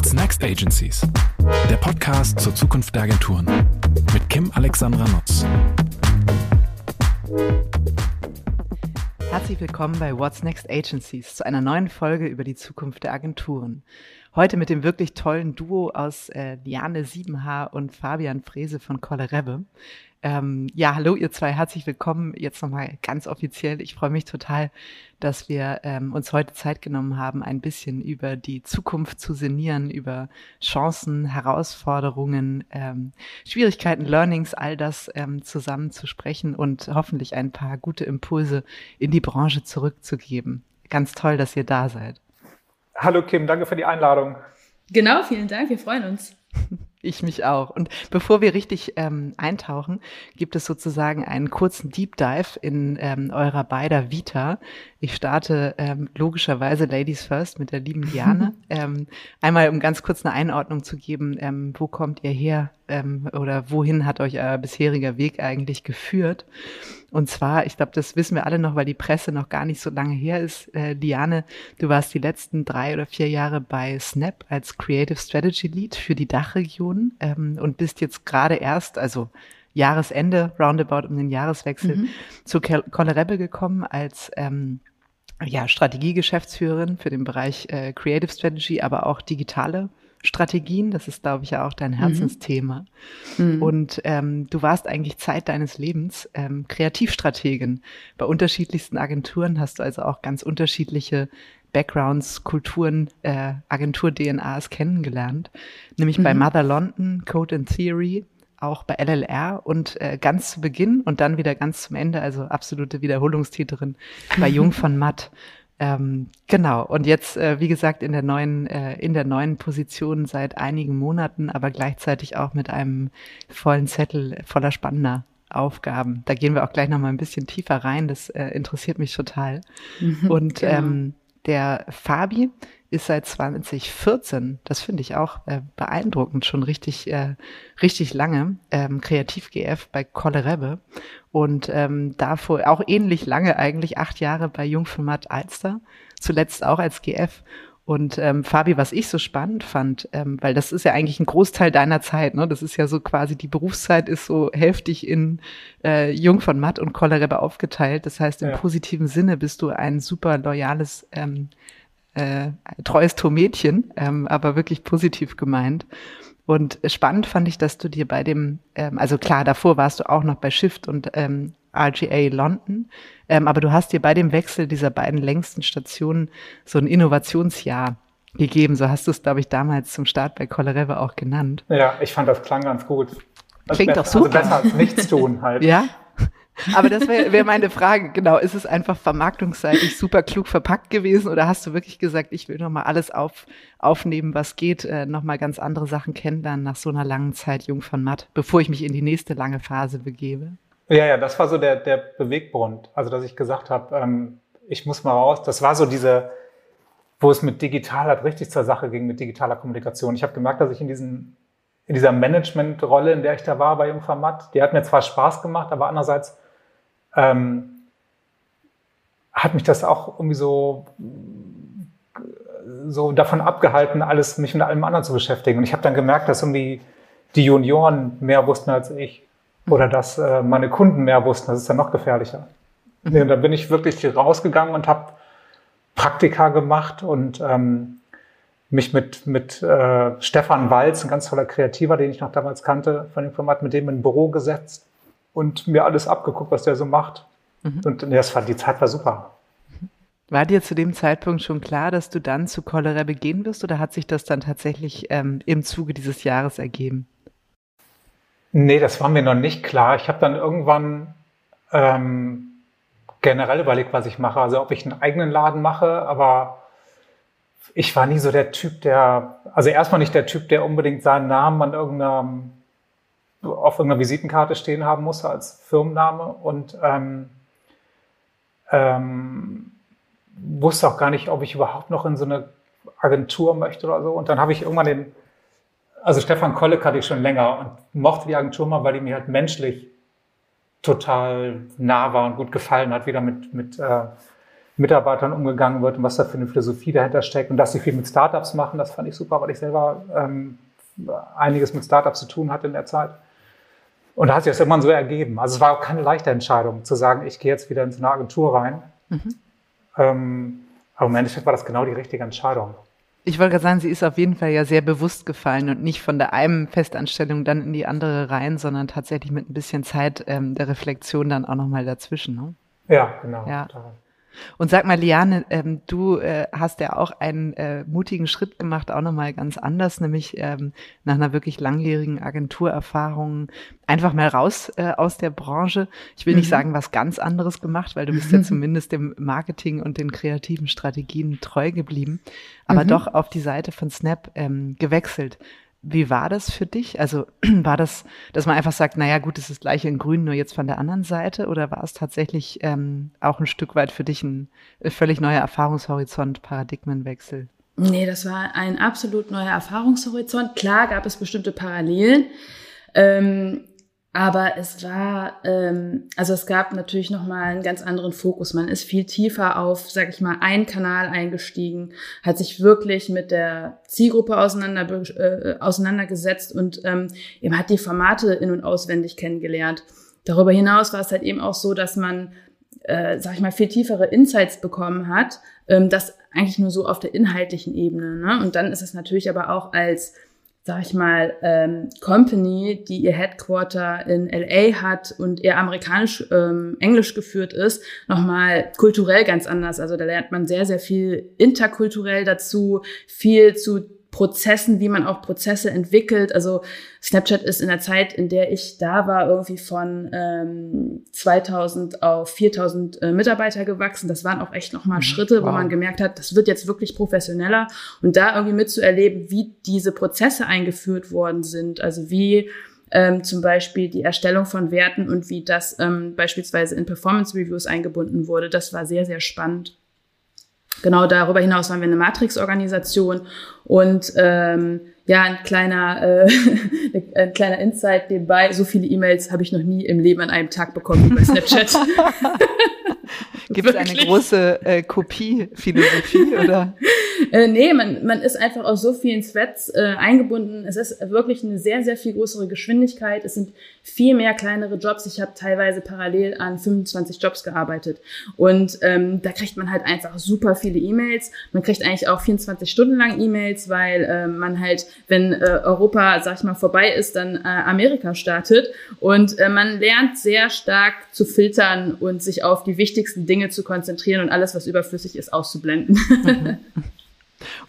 What's Next Agencies? Der Podcast zur Zukunft der Agenturen mit Kim Alexandra Nutz. Herzlich willkommen bei What's Next Agencies zu einer neuen Folge über die Zukunft der Agenturen. Heute mit dem wirklich tollen Duo aus äh, Liane Siebenhaar und Fabian Frese von Kollerebbe. Ähm, ja, hallo ihr zwei, herzlich willkommen. Jetzt nochmal ganz offiziell. Ich freue mich total, dass wir ähm, uns heute Zeit genommen haben, ein bisschen über die Zukunft zu sinnieren, über Chancen, Herausforderungen, ähm, Schwierigkeiten, Learnings, all das ähm, zusammen zu sprechen und hoffentlich ein paar gute Impulse in die Branche zurückzugeben. Ganz toll, dass ihr da seid. Hallo Kim, danke für die Einladung. Genau, vielen Dank, wir freuen uns. Ich mich auch. Und bevor wir richtig ähm, eintauchen, gibt es sozusagen einen kurzen Deep Dive in ähm, eurer beider Vita. Ich starte ähm, logischerweise Ladies First mit der lieben Diane. ähm, einmal, um ganz kurz eine Einordnung zu geben, ähm, wo kommt ihr her ähm, oder wohin hat euch euer bisheriger Weg eigentlich geführt? Und zwar, ich glaube, das wissen wir alle noch, weil die Presse noch gar nicht so lange her ist. Äh, Diane, du warst die letzten drei oder vier Jahre bei Snap als Creative Strategy Lead für die Dachregion ähm, und bist jetzt gerade erst, also Jahresende, roundabout um den Jahreswechsel, mhm. zu Collerebbe gekommen als ähm, ja, Strategiegeschäftsführerin für den Bereich äh, Creative Strategy, aber auch digitale Strategien. Das ist, glaube ich, ja auch dein mhm. Herzensthema. Mhm. Und ähm, du warst eigentlich Zeit deines Lebens ähm, Kreativstrategin. Bei unterschiedlichsten Agenturen hast du also auch ganz unterschiedliche Backgrounds, Kulturen, äh, Agentur-DNAs kennengelernt. Nämlich mhm. bei Mother London, Code and Theory, auch bei LLR und äh, ganz zu Beginn und dann wieder ganz zum Ende, also absolute Wiederholungstäterin bei Jung von Matt. Ähm, genau. Und jetzt, äh, wie gesagt, in der neuen, äh, in der neuen Position seit einigen Monaten, aber gleichzeitig auch mit einem vollen Zettel voller spannender Aufgaben. Da gehen wir auch gleich noch mal ein bisschen tiefer rein. Das äh, interessiert mich total. Mhm, Und genau. ähm, der Fabi ist seit 2014, das finde ich auch äh, beeindruckend, schon richtig, äh, richtig lange ähm, Kreativ-GF bei Kollerebbe und ähm, davor auch ähnlich lange eigentlich, acht Jahre bei Jungformat Alster, zuletzt auch als GF. Und ähm, Fabi, was ich so spannend fand, ähm, weil das ist ja eigentlich ein Großteil deiner Zeit, ne? Das ist ja so quasi die Berufszeit ist so hälftig in äh, Jung von Matt und Kollerebbe aufgeteilt. Das heißt, im ja. positiven Sinne bist du ein super loyales ähm, äh, treues Mädchen, ähm, aber wirklich positiv gemeint. Und spannend fand ich, dass du dir bei dem, ähm, also klar, davor warst du auch noch bei Shift und ähm, RGA London, ähm, aber du hast dir bei dem Wechsel dieser beiden längsten Stationen so ein Innovationsjahr gegeben. So hast du es, glaube ich, damals zum Start bei Coloreve auch genannt. Ja, ich fand das klang ganz gut. Klingt doch super. Also besser als nichts tun halt. ja, aber das wäre wär meine Frage, genau. Ist es einfach vermarktungsseitig super klug verpackt gewesen oder hast du wirklich gesagt, ich will nochmal alles auf, aufnehmen, was geht, äh, nochmal ganz andere Sachen kennenlernen nach so einer langen Zeit Jung von Matt, bevor ich mich in die nächste lange Phase begebe? Ja, ja, das war so der, der Beweggrund. Also, dass ich gesagt habe, ähm, ich muss mal raus. Das war so diese, wo es mit digital halt richtig zur Sache ging, mit digitaler Kommunikation. Ich habe gemerkt, dass ich in diesen in dieser Managementrolle, in der ich da war bei Jungformat, die hat mir zwar Spaß gemacht, aber andererseits ähm, hat mich das auch irgendwie so, so davon abgehalten, alles mich mit allem anderen zu beschäftigen. Und ich habe dann gemerkt, dass irgendwie die Junioren mehr wussten als ich oder dass äh, meine Kunden mehr wussten. Das ist dann noch gefährlicher. Mhm. Und da bin ich wirklich rausgegangen und habe Praktika gemacht und ähm, mich mit, mit äh, Stefan Walz, ein ganz toller Kreativer, den ich noch damals kannte von dem Format, mit dem in ein Büro gesetzt und mir alles abgeguckt, was der so macht. Mhm. Und das war, die Zeit war super. War dir zu dem Zeitpunkt schon klar, dass du dann zu Cholera begehen wirst oder hat sich das dann tatsächlich ähm, im Zuge dieses Jahres ergeben? Nee, das war mir noch nicht klar. Ich habe dann irgendwann ähm, generell überlegt, was ich mache. Also ob ich einen eigenen Laden mache, aber ich war nie so der Typ, der, also erstmal nicht der Typ, der unbedingt seinen Namen an irgendeinem auf irgendeiner Visitenkarte stehen haben musste als Firmenname und ähm, ähm, wusste auch gar nicht, ob ich überhaupt noch in so eine Agentur möchte oder so. Und dann habe ich irgendwann den, also Stefan Kolle hatte ich schon länger und mochte die Agentur mal, weil die mir halt menschlich total nah war und gut gefallen hat, wieder mit, mit, äh, Mitarbeitern umgegangen wird und was da für eine Philosophie dahinter steckt und dass sie viel mit Startups machen, das fand ich super, weil ich selber ähm, einiges mit Startups zu tun hatte in der Zeit. Und da hat sich das irgendwann so ergeben. Also es war auch keine leichte Entscheidung, zu sagen, ich gehe jetzt wieder in so eine Agentur rein. Mhm. Ähm, aber im Endeffekt war das genau die richtige Entscheidung. Ich wollte gerade sagen, sie ist auf jeden Fall ja sehr bewusst gefallen und nicht von der einen Festanstellung dann in die andere rein, sondern tatsächlich mit ein bisschen Zeit ähm, der Reflexion dann auch nochmal dazwischen. Ne? Ja, genau. Ja. Und sag mal, Liane, ähm, du äh, hast ja auch einen äh, mutigen Schritt gemacht, auch nochmal ganz anders, nämlich ähm, nach einer wirklich langjährigen Agenturerfahrung einfach mal raus äh, aus der Branche. Ich will mhm. nicht sagen, was ganz anderes gemacht, weil du bist ja zumindest dem Marketing und den kreativen Strategien treu geblieben, aber mhm. doch auf die Seite von Snap ähm, gewechselt. Wie war das für dich? Also war das, dass man einfach sagt, naja gut, es ist das gleiche in Grün, nur jetzt von der anderen Seite? Oder war es tatsächlich ähm, auch ein Stück weit für dich ein äh, völlig neuer Erfahrungshorizont, Paradigmenwechsel? Nee, das war ein absolut neuer Erfahrungshorizont. Klar gab es bestimmte Parallelen. Ähm, aber es war, ähm, also es gab natürlich nochmal einen ganz anderen Fokus. Man ist viel tiefer auf, sag ich mal, einen Kanal eingestiegen, hat sich wirklich mit der Zielgruppe auseinander, äh, auseinandergesetzt und ähm, eben hat die Formate in- und auswendig kennengelernt. Darüber hinaus war es halt eben auch so, dass man, äh, sag ich mal, viel tiefere Insights bekommen hat, ähm, das eigentlich nur so auf der inhaltlichen Ebene. Ne? Und dann ist es natürlich aber auch als sag ich mal, ähm, Company, die ihr Headquarter in LA hat und eher amerikanisch, ähm, englisch geführt ist, nochmal kulturell ganz anders. Also da lernt man sehr, sehr viel interkulturell dazu, viel zu Prozessen, wie man auch Prozesse entwickelt. Also Snapchat ist in der Zeit, in der ich da war, irgendwie von ähm, 2000 auf 4000 äh, Mitarbeiter gewachsen. Das waren auch echt nochmal mhm. Schritte, wow. wo man gemerkt hat, das wird jetzt wirklich professioneller. Und da irgendwie mitzuerleben, wie diese Prozesse eingeführt worden sind, also wie ähm, zum Beispiel die Erstellung von Werten und wie das ähm, beispielsweise in Performance Reviews eingebunden wurde, das war sehr, sehr spannend. Genau darüber hinaus waren wir eine Matrix-Organisation und ähm, ja, ein kleiner, äh, ein kleiner Insight nebenbei. So viele E-Mails habe ich noch nie im Leben an einem Tag bekommen wie bei Snapchat. Gibt es eine große äh, Kopie-Philosophie oder? äh, nee, man, man ist einfach aus so vielen Threads äh, eingebunden. Es ist wirklich eine sehr, sehr viel größere Geschwindigkeit. Es sind viel mehr kleinere Jobs. Ich habe teilweise parallel an 25 Jobs gearbeitet. Und ähm, da kriegt man halt einfach super viele E-Mails. Man kriegt eigentlich auch 24 Stunden lang E-Mails, weil äh, man halt, wenn äh, Europa, sag ich mal, vorbei ist, dann äh, Amerika startet. Und äh, man lernt sehr stark zu filtern und sich auf die wichtigsten Dinge zu konzentrieren und alles, was überflüssig ist, auszublenden. Mhm.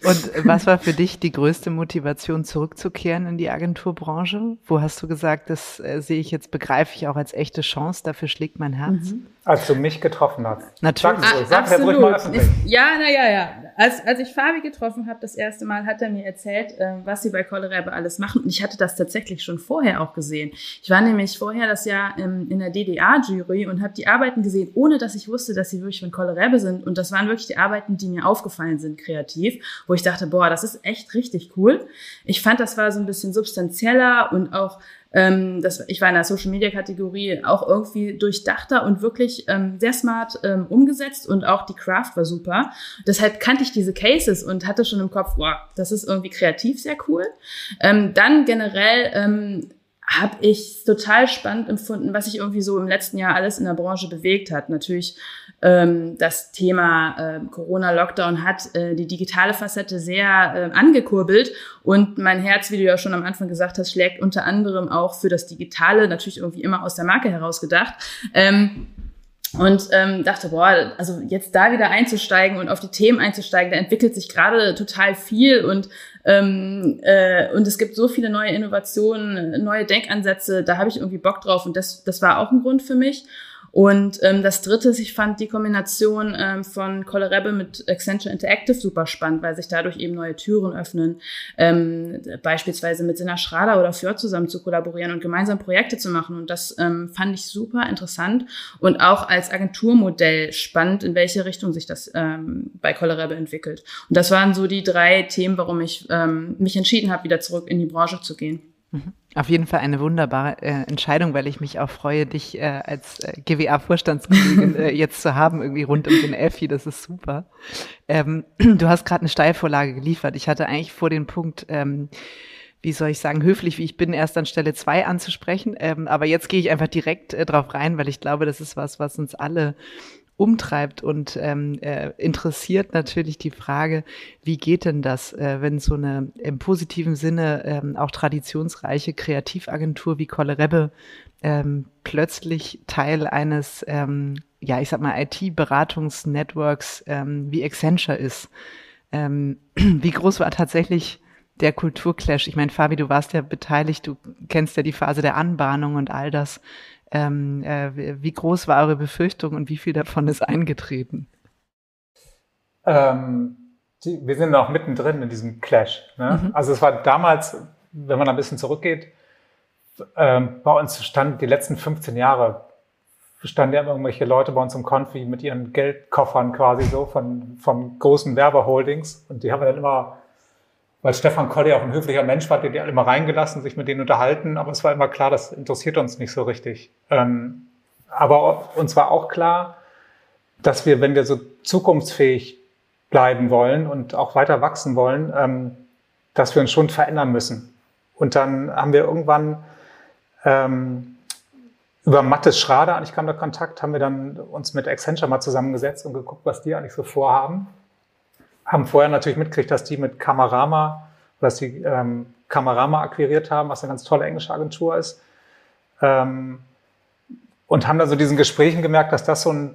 Und was war für dich die größte Motivation, zurückzukehren in die Agenturbranche? Wo hast du gesagt, das äh, sehe ich jetzt, begreife ich auch als echte Chance, dafür schlägt mein Herz? Mhm. Als du mich getroffen hast. Natürlich. Sag, sag Absolut. ruhig mal öffentlich. Ja, na ja. Als, als ich Fabi getroffen habe, das erste Mal, hat er mir erzählt, äh, was sie bei Kollerebe alles machen. Und ich hatte das tatsächlich schon vorher auch gesehen. Ich war nämlich vorher das Jahr im, in der DDA-Jury und habe die Arbeiten gesehen, ohne dass ich wusste, dass sie wirklich von Kollerebe sind. Und das waren wirklich die Arbeiten, die mir aufgefallen sind, kreativ, wo ich dachte, boah, das ist echt richtig cool. Ich fand, das war so ein bisschen substanzieller und auch ähm, das, ich war in der Social Media Kategorie auch irgendwie durchdachter und wirklich ähm, sehr smart ähm, umgesetzt und auch die Craft war super. Deshalb kannte ich diese Cases und hatte schon im Kopf, wow, das ist irgendwie kreativ sehr cool. Ähm, dann generell ähm, habe ich total spannend empfunden, was sich irgendwie so im letzten Jahr alles in der Branche bewegt hat. Natürlich ähm, das Thema äh, Corona-Lockdown hat äh, die digitale Facette sehr äh, angekurbelt und mein Herz, wie du ja schon am Anfang gesagt hast, schlägt unter anderem auch für das Digitale, natürlich irgendwie immer aus der Marke heraus gedacht. Ähm, und ähm, dachte, boah, also jetzt da wieder einzusteigen und auf die Themen einzusteigen, da entwickelt sich gerade total viel und ähm, äh, und es gibt so viele neue Innovationen, neue Denkansätze, da habe ich irgendwie Bock drauf und das, das war auch ein Grund für mich. Und ähm, das dritte ist, ich fand die Kombination ähm, von Colorable mit Accenture Interactive super spannend, weil sich dadurch eben neue Türen öffnen, ähm, beispielsweise mit Sina Schrader oder Fjord zusammen zu kollaborieren und gemeinsam Projekte zu machen. Und das ähm, fand ich super interessant und auch als Agenturmodell spannend, in welche Richtung sich das ähm, bei Colorable entwickelt. Und das waren so die drei Themen, warum ich ähm, mich entschieden habe, wieder zurück in die Branche zu gehen. Mhm. Auf jeden Fall eine wunderbare äh, Entscheidung, weil ich mich auch freue, dich äh, als äh, GWA-Vorstandskollegin äh, jetzt zu haben, irgendwie rund um den Elfi. Das ist super. Ähm, du hast gerade eine Steilvorlage geliefert. Ich hatte eigentlich vor den Punkt, ähm, wie soll ich sagen, höflich wie ich bin, erst an Stelle zwei anzusprechen. Ähm, aber jetzt gehe ich einfach direkt äh, drauf rein, weil ich glaube, das ist was, was uns alle umtreibt und ähm, äh, interessiert natürlich die Frage, wie geht denn das, äh, wenn so eine im positiven Sinne ähm, auch traditionsreiche Kreativagentur wie Kolle Rebbe ähm, plötzlich Teil eines, ähm, ja, ich sag mal, IT-Beratungsnetworks ähm, wie Accenture ist. Ähm, wie groß war tatsächlich der Kulturclash? Ich meine, Fabi, du warst ja beteiligt, du kennst ja die Phase der Anbahnung und all das. Ähm, äh, wie groß war eure Befürchtung und wie viel davon ist eingetreten? Ähm, die, wir sind noch mittendrin in diesem Clash. Ne? Mhm. Also es war damals, wenn man ein bisschen zurückgeht, ähm, bei uns standen die letzten 15 Jahre standen ja irgendwelche Leute bei uns im Konfi mit ihren Geldkoffern quasi so von, von großen Werbeholdings und die haben wir dann immer weil Stefan Kolli auch ein höflicher Mensch war, der die alle mal reingelassen, sich mit denen unterhalten, aber es war immer klar, das interessiert uns nicht so richtig. Ähm, aber uns war auch klar, dass wir, wenn wir so zukunftsfähig bleiben wollen und auch weiter wachsen wollen, ähm, dass wir uns schon verändern müssen. Und dann haben wir irgendwann ähm, über Mattes Schrader, eigentlich kam der Kontakt, haben wir dann uns mit Accenture mal zusammengesetzt und geguckt, was die eigentlich so vorhaben haben vorher natürlich mitgekriegt, dass die mit Kamerama, dass die ähm, Kamerama akquiriert haben, was eine ganz tolle englische Agentur ist. Ähm, und haben dann so diesen Gesprächen gemerkt, dass das so ein,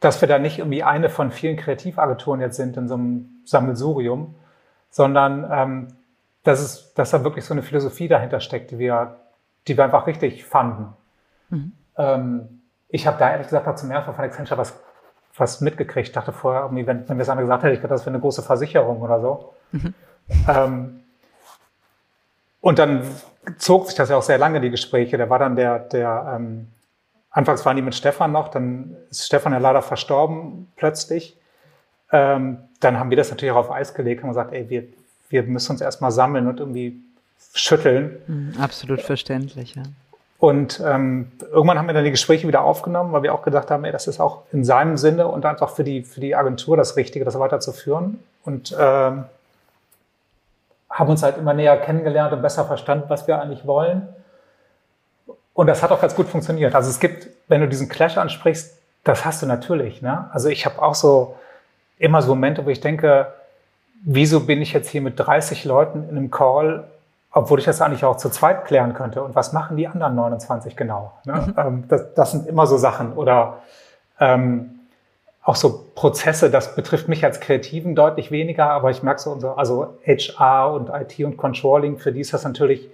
dass wir da nicht irgendwie eine von vielen Kreativagenturen jetzt sind in so einem Sammelsurium, sondern ähm, dass, es, dass da wirklich so eine Philosophie dahinter steckt, die wir, die wir einfach richtig fanden. Mhm. Ähm, ich habe da ehrlich gesagt zum ersten Mal von Accenture was was mitgekriegt. Ich dachte vorher, irgendwie, wenn, wenn mir das einer gesagt hätte, ich dachte, das wäre eine große Versicherung oder so. Mhm. Ähm, und dann zog sich das ja auch sehr lange, die Gespräche. Da war dann der, der ähm, anfangs waren die mit Stefan noch, dann ist Stefan ja leider verstorben plötzlich. Ähm, dann haben wir das natürlich auch auf Eis gelegt und gesagt, ey, wir, wir müssen uns erstmal sammeln und irgendwie schütteln. Mhm, absolut verständlich, ja. Und ähm, irgendwann haben wir dann die Gespräche wieder aufgenommen, weil wir auch gedacht haben, ey, das ist auch in seinem Sinne und einfach für die, für die Agentur das Richtige, das weiterzuführen. Und ähm, haben uns halt immer näher kennengelernt und besser verstanden, was wir eigentlich wollen. Und das hat auch ganz gut funktioniert. Also es gibt, wenn du diesen Clash ansprichst, das hast du natürlich. Ne? Also ich habe auch so immer so Momente, wo ich denke, wieso bin ich jetzt hier mit 30 Leuten in einem Call obwohl ich das eigentlich auch zu zweit klären könnte. Und was machen die anderen 29 genau? Ne? Mhm. Ähm, das, das, sind immer so Sachen. Oder ähm, auch so Prozesse, das betrifft mich als Kreativen deutlich weniger, aber ich merke so, also HR und IT und Controlling, für die ist das natürlich,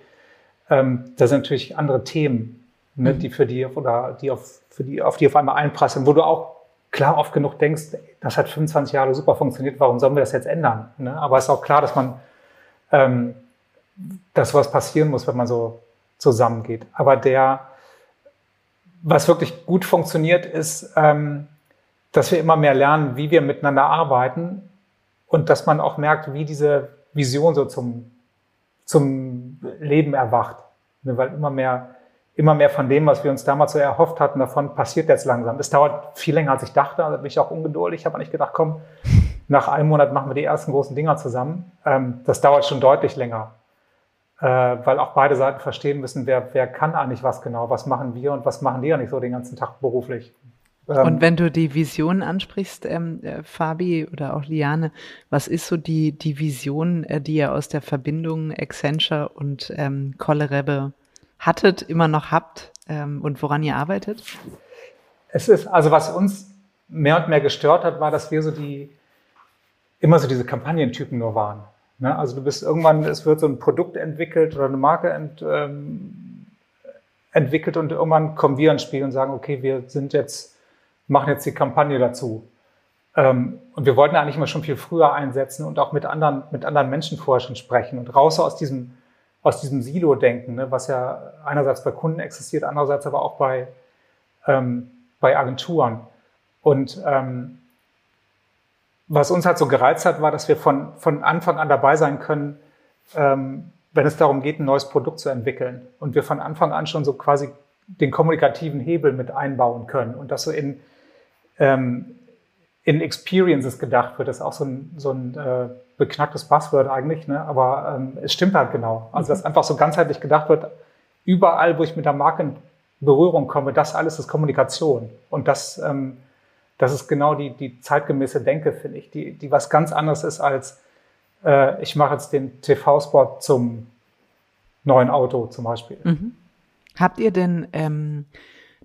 ähm, das sind natürlich andere Themen, ne, mhm. die für die oder die auf, für die, auf die auf einmal einprasseln, wo du auch klar oft genug denkst, das hat 25 Jahre super funktioniert, warum sollen wir das jetzt ändern? Ne? Aber es ist auch klar, dass man ähm, dass was passieren muss, wenn man so zusammengeht. Aber der, was wirklich gut funktioniert, ist, ähm, dass wir immer mehr lernen, wie wir miteinander arbeiten und dass man auch merkt, wie diese Vision so zum, zum Leben erwacht. Ne, weil immer mehr, immer mehr von dem, was wir uns damals so erhofft hatten, davon passiert jetzt langsam. Es dauert viel länger, als ich dachte. Da bin ich auch ungeduldig. Ich habe nicht gedacht, komm, nach einem Monat machen wir die ersten großen Dinger zusammen. Ähm, das dauert schon deutlich länger äh, weil auch beide Seiten verstehen müssen, wer, wer kann eigentlich was genau, was machen wir und was machen die ja nicht so den ganzen Tag beruflich. Ähm, und wenn du die Vision ansprichst, ähm, äh, Fabi oder auch Liane, was ist so die, die Vision, äh, die ihr aus der Verbindung Accenture und ähm, Kollerebbe hattet, immer noch habt ähm, und woran ihr arbeitet? Es ist, also was uns mehr und mehr gestört hat, war, dass wir so die, immer so diese Kampagnentypen nur waren. Ne? Also du bist irgendwann, es wird so ein Produkt entwickelt oder eine Marke ent, ähm, entwickelt und irgendwann kommen wir ins Spiel und sagen, okay, wir sind jetzt, machen jetzt die Kampagne dazu. Ähm, und wir wollten eigentlich immer schon viel früher einsetzen und auch mit anderen, mit anderen Menschen vorher schon sprechen und raus aus diesem, aus diesem Silo-Denken, ne, was ja einerseits bei Kunden existiert, andererseits aber auch bei, ähm, bei Agenturen. Und ähm, was uns halt so gereizt hat, war, dass wir von, von Anfang an dabei sein können, ähm, wenn es darum geht, ein neues Produkt zu entwickeln und wir von Anfang an schon so quasi den kommunikativen Hebel mit einbauen können und das so in, ähm, in Experiences gedacht wird, das ist auch so ein, so ein äh, beknacktes Buzzword eigentlich, ne? aber ähm, es stimmt halt genau. Also dass einfach so ganzheitlich gedacht wird, überall, wo ich mit der Marke in Berührung komme, das alles ist Kommunikation und das, ähm, das ist genau die, die zeitgemäße Denke, finde ich, die, die was ganz anderes ist als äh, ich mache jetzt den TV-Spot zum neuen Auto zum Beispiel. Mhm. Habt ihr denn ähm,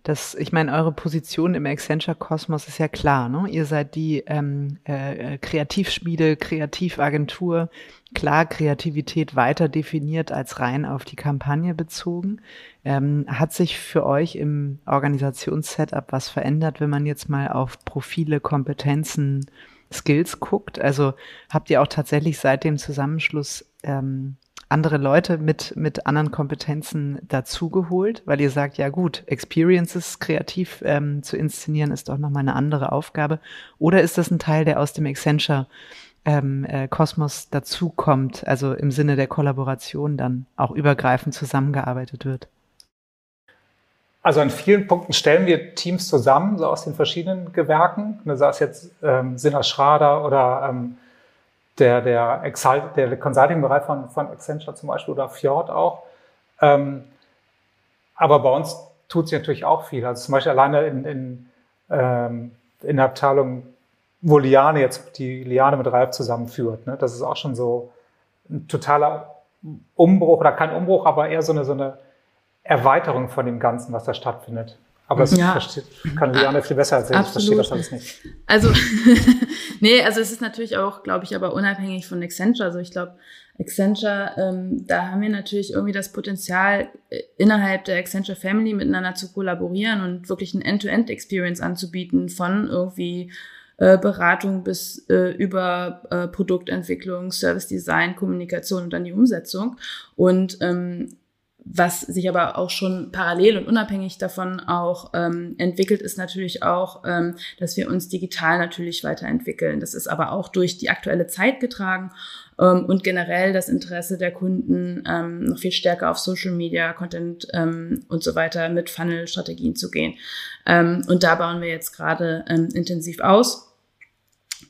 das, ich meine, eure Position im Accenture-Kosmos ist ja klar, ne? Ihr seid die ähm, äh, Kreativschmiede, Kreativagentur, klar Kreativität weiter definiert als rein auf die Kampagne bezogen. Ähm, hat sich für euch im Organisationssetup was verändert, wenn man jetzt mal auf Profile, Kompetenzen, Skills guckt? Also habt ihr auch tatsächlich seit dem Zusammenschluss ähm, andere Leute mit, mit anderen Kompetenzen dazugeholt, weil ihr sagt, ja gut, Experiences kreativ ähm, zu inszenieren ist doch nochmal eine andere Aufgabe. Oder ist das ein Teil, der aus dem Accenture ähm, äh, Kosmos dazukommt, also im Sinne der Kollaboration dann auch übergreifend zusammengearbeitet wird? Also an vielen Punkten stellen wir Teams zusammen, so aus den verschiedenen Gewerken. Ne, sei jetzt ähm, Sinner Schrader oder ähm, der, der, der Consulting-Bereich von, von Accenture zum Beispiel oder Fjord auch. Ähm, aber bei uns tut sich natürlich auch viel. Also zum Beispiel alleine in, in, ähm, in der Abteilung, wo Liane jetzt die Liane mit Ralf zusammenführt. Ne? Das ist auch schon so ein totaler Umbruch oder kein Umbruch, aber eher so eine, so eine Erweiterung von dem Ganzen, was da stattfindet. Aber das ja. versteht, kann Liane viel besser erzählen. Absolut. Ich verstehe das alles nicht. Also, nee, also es ist natürlich auch, glaube ich, aber unabhängig von Accenture. Also ich glaube, Accenture, ähm, da haben wir natürlich irgendwie das Potenzial, äh, innerhalb der Accenture Family miteinander zu kollaborieren und wirklich ein End-to-End-Experience anzubieten von irgendwie äh, Beratung bis äh, über äh, Produktentwicklung, Service Design, Kommunikation und dann die Umsetzung. Und ähm, was sich aber auch schon parallel und unabhängig davon auch ähm, entwickelt, ist natürlich auch, ähm, dass wir uns digital natürlich weiterentwickeln. Das ist aber auch durch die aktuelle Zeit getragen ähm, und generell das Interesse der Kunden ähm, noch viel stärker auf Social Media, Content ähm, und so weiter mit Funnel-Strategien zu gehen. Ähm, und da bauen wir jetzt gerade ähm, intensiv aus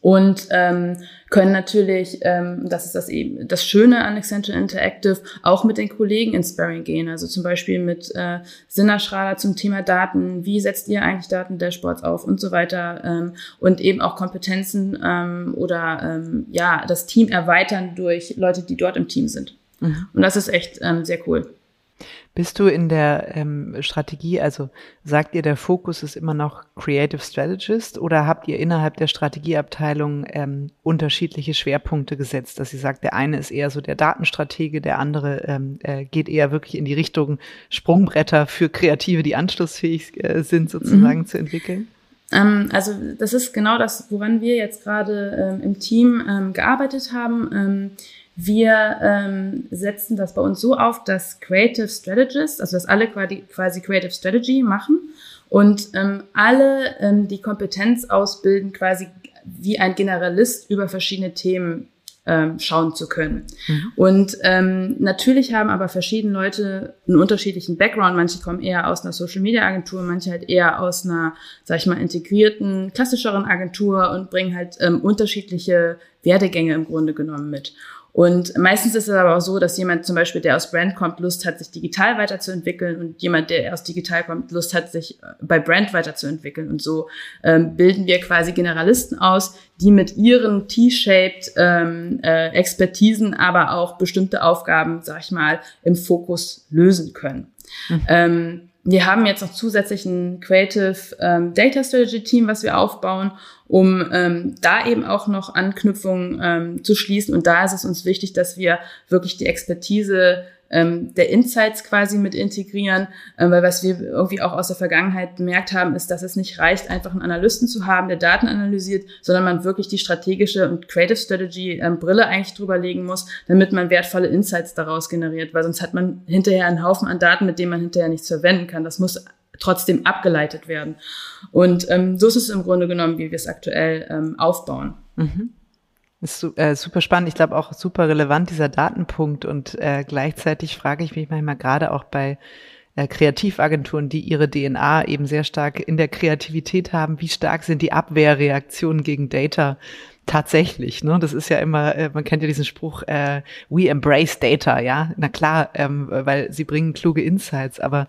und ähm, können natürlich, ähm, das ist das eben das Schöne an Accenture Interactive, auch mit den Kollegen ins Sparring gehen. Also zum Beispiel mit äh, Sinna Schrader zum Thema Daten, wie setzt ihr eigentlich Daten-Dashboards auf und so weiter ähm, und eben auch Kompetenzen ähm, oder ähm, ja das Team erweitern durch Leute, die dort im Team sind. Mhm. Und das ist echt ähm, sehr cool. Bist du in der ähm, Strategie, also sagt ihr, der Fokus ist immer noch Creative Strategist oder habt ihr innerhalb der Strategieabteilung ähm, unterschiedliche Schwerpunkte gesetzt, dass ihr sagt, der eine ist eher so der Datenstratege, der andere ähm, äh, geht eher wirklich in die Richtung Sprungbretter für Kreative, die anschlussfähig äh, sind, sozusagen mhm. zu entwickeln? Ähm, also das ist genau das, woran wir jetzt gerade ähm, im Team ähm, gearbeitet haben ähm, wir ähm, setzen das bei uns so auf, dass Creative Strategists, also dass alle quasi, quasi Creative Strategy machen und ähm, alle ähm, die Kompetenz ausbilden, quasi wie ein Generalist über verschiedene Themen ähm, schauen zu können. Mhm. Und ähm, natürlich haben aber verschiedene Leute einen unterschiedlichen Background. Manche kommen eher aus einer Social Media Agentur, manche halt eher aus einer, sag ich mal, integrierten, klassischeren Agentur und bringen halt ähm, unterschiedliche Werdegänge im Grunde genommen mit. Und meistens ist es aber auch so, dass jemand zum Beispiel, der aus Brand kommt, Lust hat, sich digital weiterzuentwickeln und jemand, der aus digital kommt, Lust hat, sich äh, bei Brand weiterzuentwickeln. Und so ähm, bilden wir quasi Generalisten aus, die mit ihren T-shaped ähm, äh, Expertisen aber auch bestimmte Aufgaben, sag ich mal, im Fokus lösen können. Mhm. Ähm, wir haben jetzt noch zusätzlich ein Creative ähm, Data Strategy Team, was wir aufbauen, um ähm, da eben auch noch Anknüpfungen ähm, zu schließen. Und da ist es uns wichtig, dass wir wirklich die Expertise ähm, der Insights quasi mit integrieren, äh, weil was wir irgendwie auch aus der Vergangenheit bemerkt haben, ist, dass es nicht reicht, einfach einen Analysten zu haben, der Daten analysiert, sondern man wirklich die strategische und Creative Strategy ähm, Brille eigentlich drüber legen muss, damit man wertvolle Insights daraus generiert, weil sonst hat man hinterher einen Haufen an Daten, mit denen man hinterher nichts verwenden kann. Das muss trotzdem abgeleitet werden. Und ähm, so ist es im Grunde genommen, wie wir es aktuell ähm, aufbauen. Mhm. Ist äh, super spannend. Ich glaube auch super relevant, dieser Datenpunkt. Und äh, gleichzeitig frage ich mich manchmal gerade auch bei äh, Kreativagenturen, die ihre DNA eben sehr stark in der Kreativität haben, wie stark sind die Abwehrreaktionen gegen Data tatsächlich, ne? Das ist ja immer, äh, man kennt ja diesen Spruch, äh, we embrace data, ja. Na klar, ähm, weil sie bringen kluge Insights, aber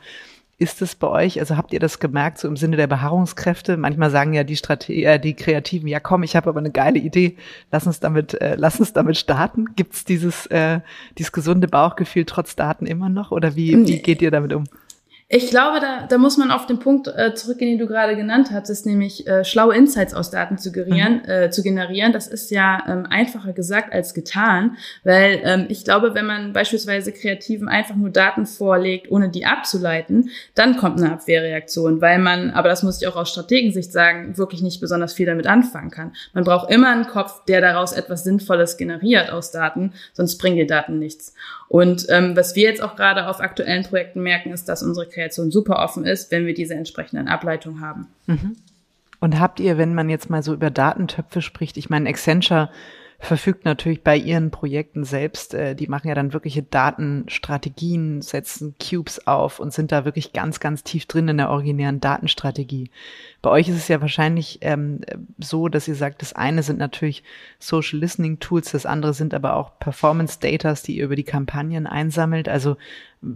ist es bei euch, also habt ihr das gemerkt, so im Sinne der Beharrungskräfte? Manchmal sagen ja die Strate äh, die Kreativen, ja komm, ich habe aber eine geile Idee, lass uns damit, äh, lass uns damit starten. Gibt's dieses, äh, dieses gesunde Bauchgefühl trotz Daten immer noch oder wie, wie geht ihr damit um? Ich glaube, da, da muss man auf den Punkt äh, zurückgehen, den du gerade genannt hattest, nämlich äh, schlaue Insights aus Daten zu generieren. Mhm. Äh, zu generieren. Das ist ja ähm, einfacher gesagt als getan, weil ähm, ich glaube, wenn man beispielsweise Kreativen einfach nur Daten vorlegt, ohne die abzuleiten, dann kommt eine Abwehrreaktion, weil man, aber das muss ich auch aus Strategensicht sagen, wirklich nicht besonders viel damit anfangen kann. Man braucht immer einen Kopf, der daraus etwas Sinnvolles generiert aus Daten, sonst bringen die Daten nichts. Und ähm, was wir jetzt auch gerade auf aktuellen Projekten merken, ist, dass unsere Kreation super offen ist, wenn wir diese entsprechenden Ableitungen haben. Mhm. Und habt ihr, wenn man jetzt mal so über Datentöpfe spricht, ich meine, Accenture verfügt natürlich bei ihren Projekten selbst, äh, die machen ja dann wirkliche Datenstrategien, setzen Cubes auf und sind da wirklich ganz, ganz tief drin in der originären Datenstrategie. Bei euch ist es ja wahrscheinlich ähm, so, dass ihr sagt, das eine sind natürlich Social Listening Tools, das andere sind aber auch Performance Datas, die ihr über die Kampagnen einsammelt. Also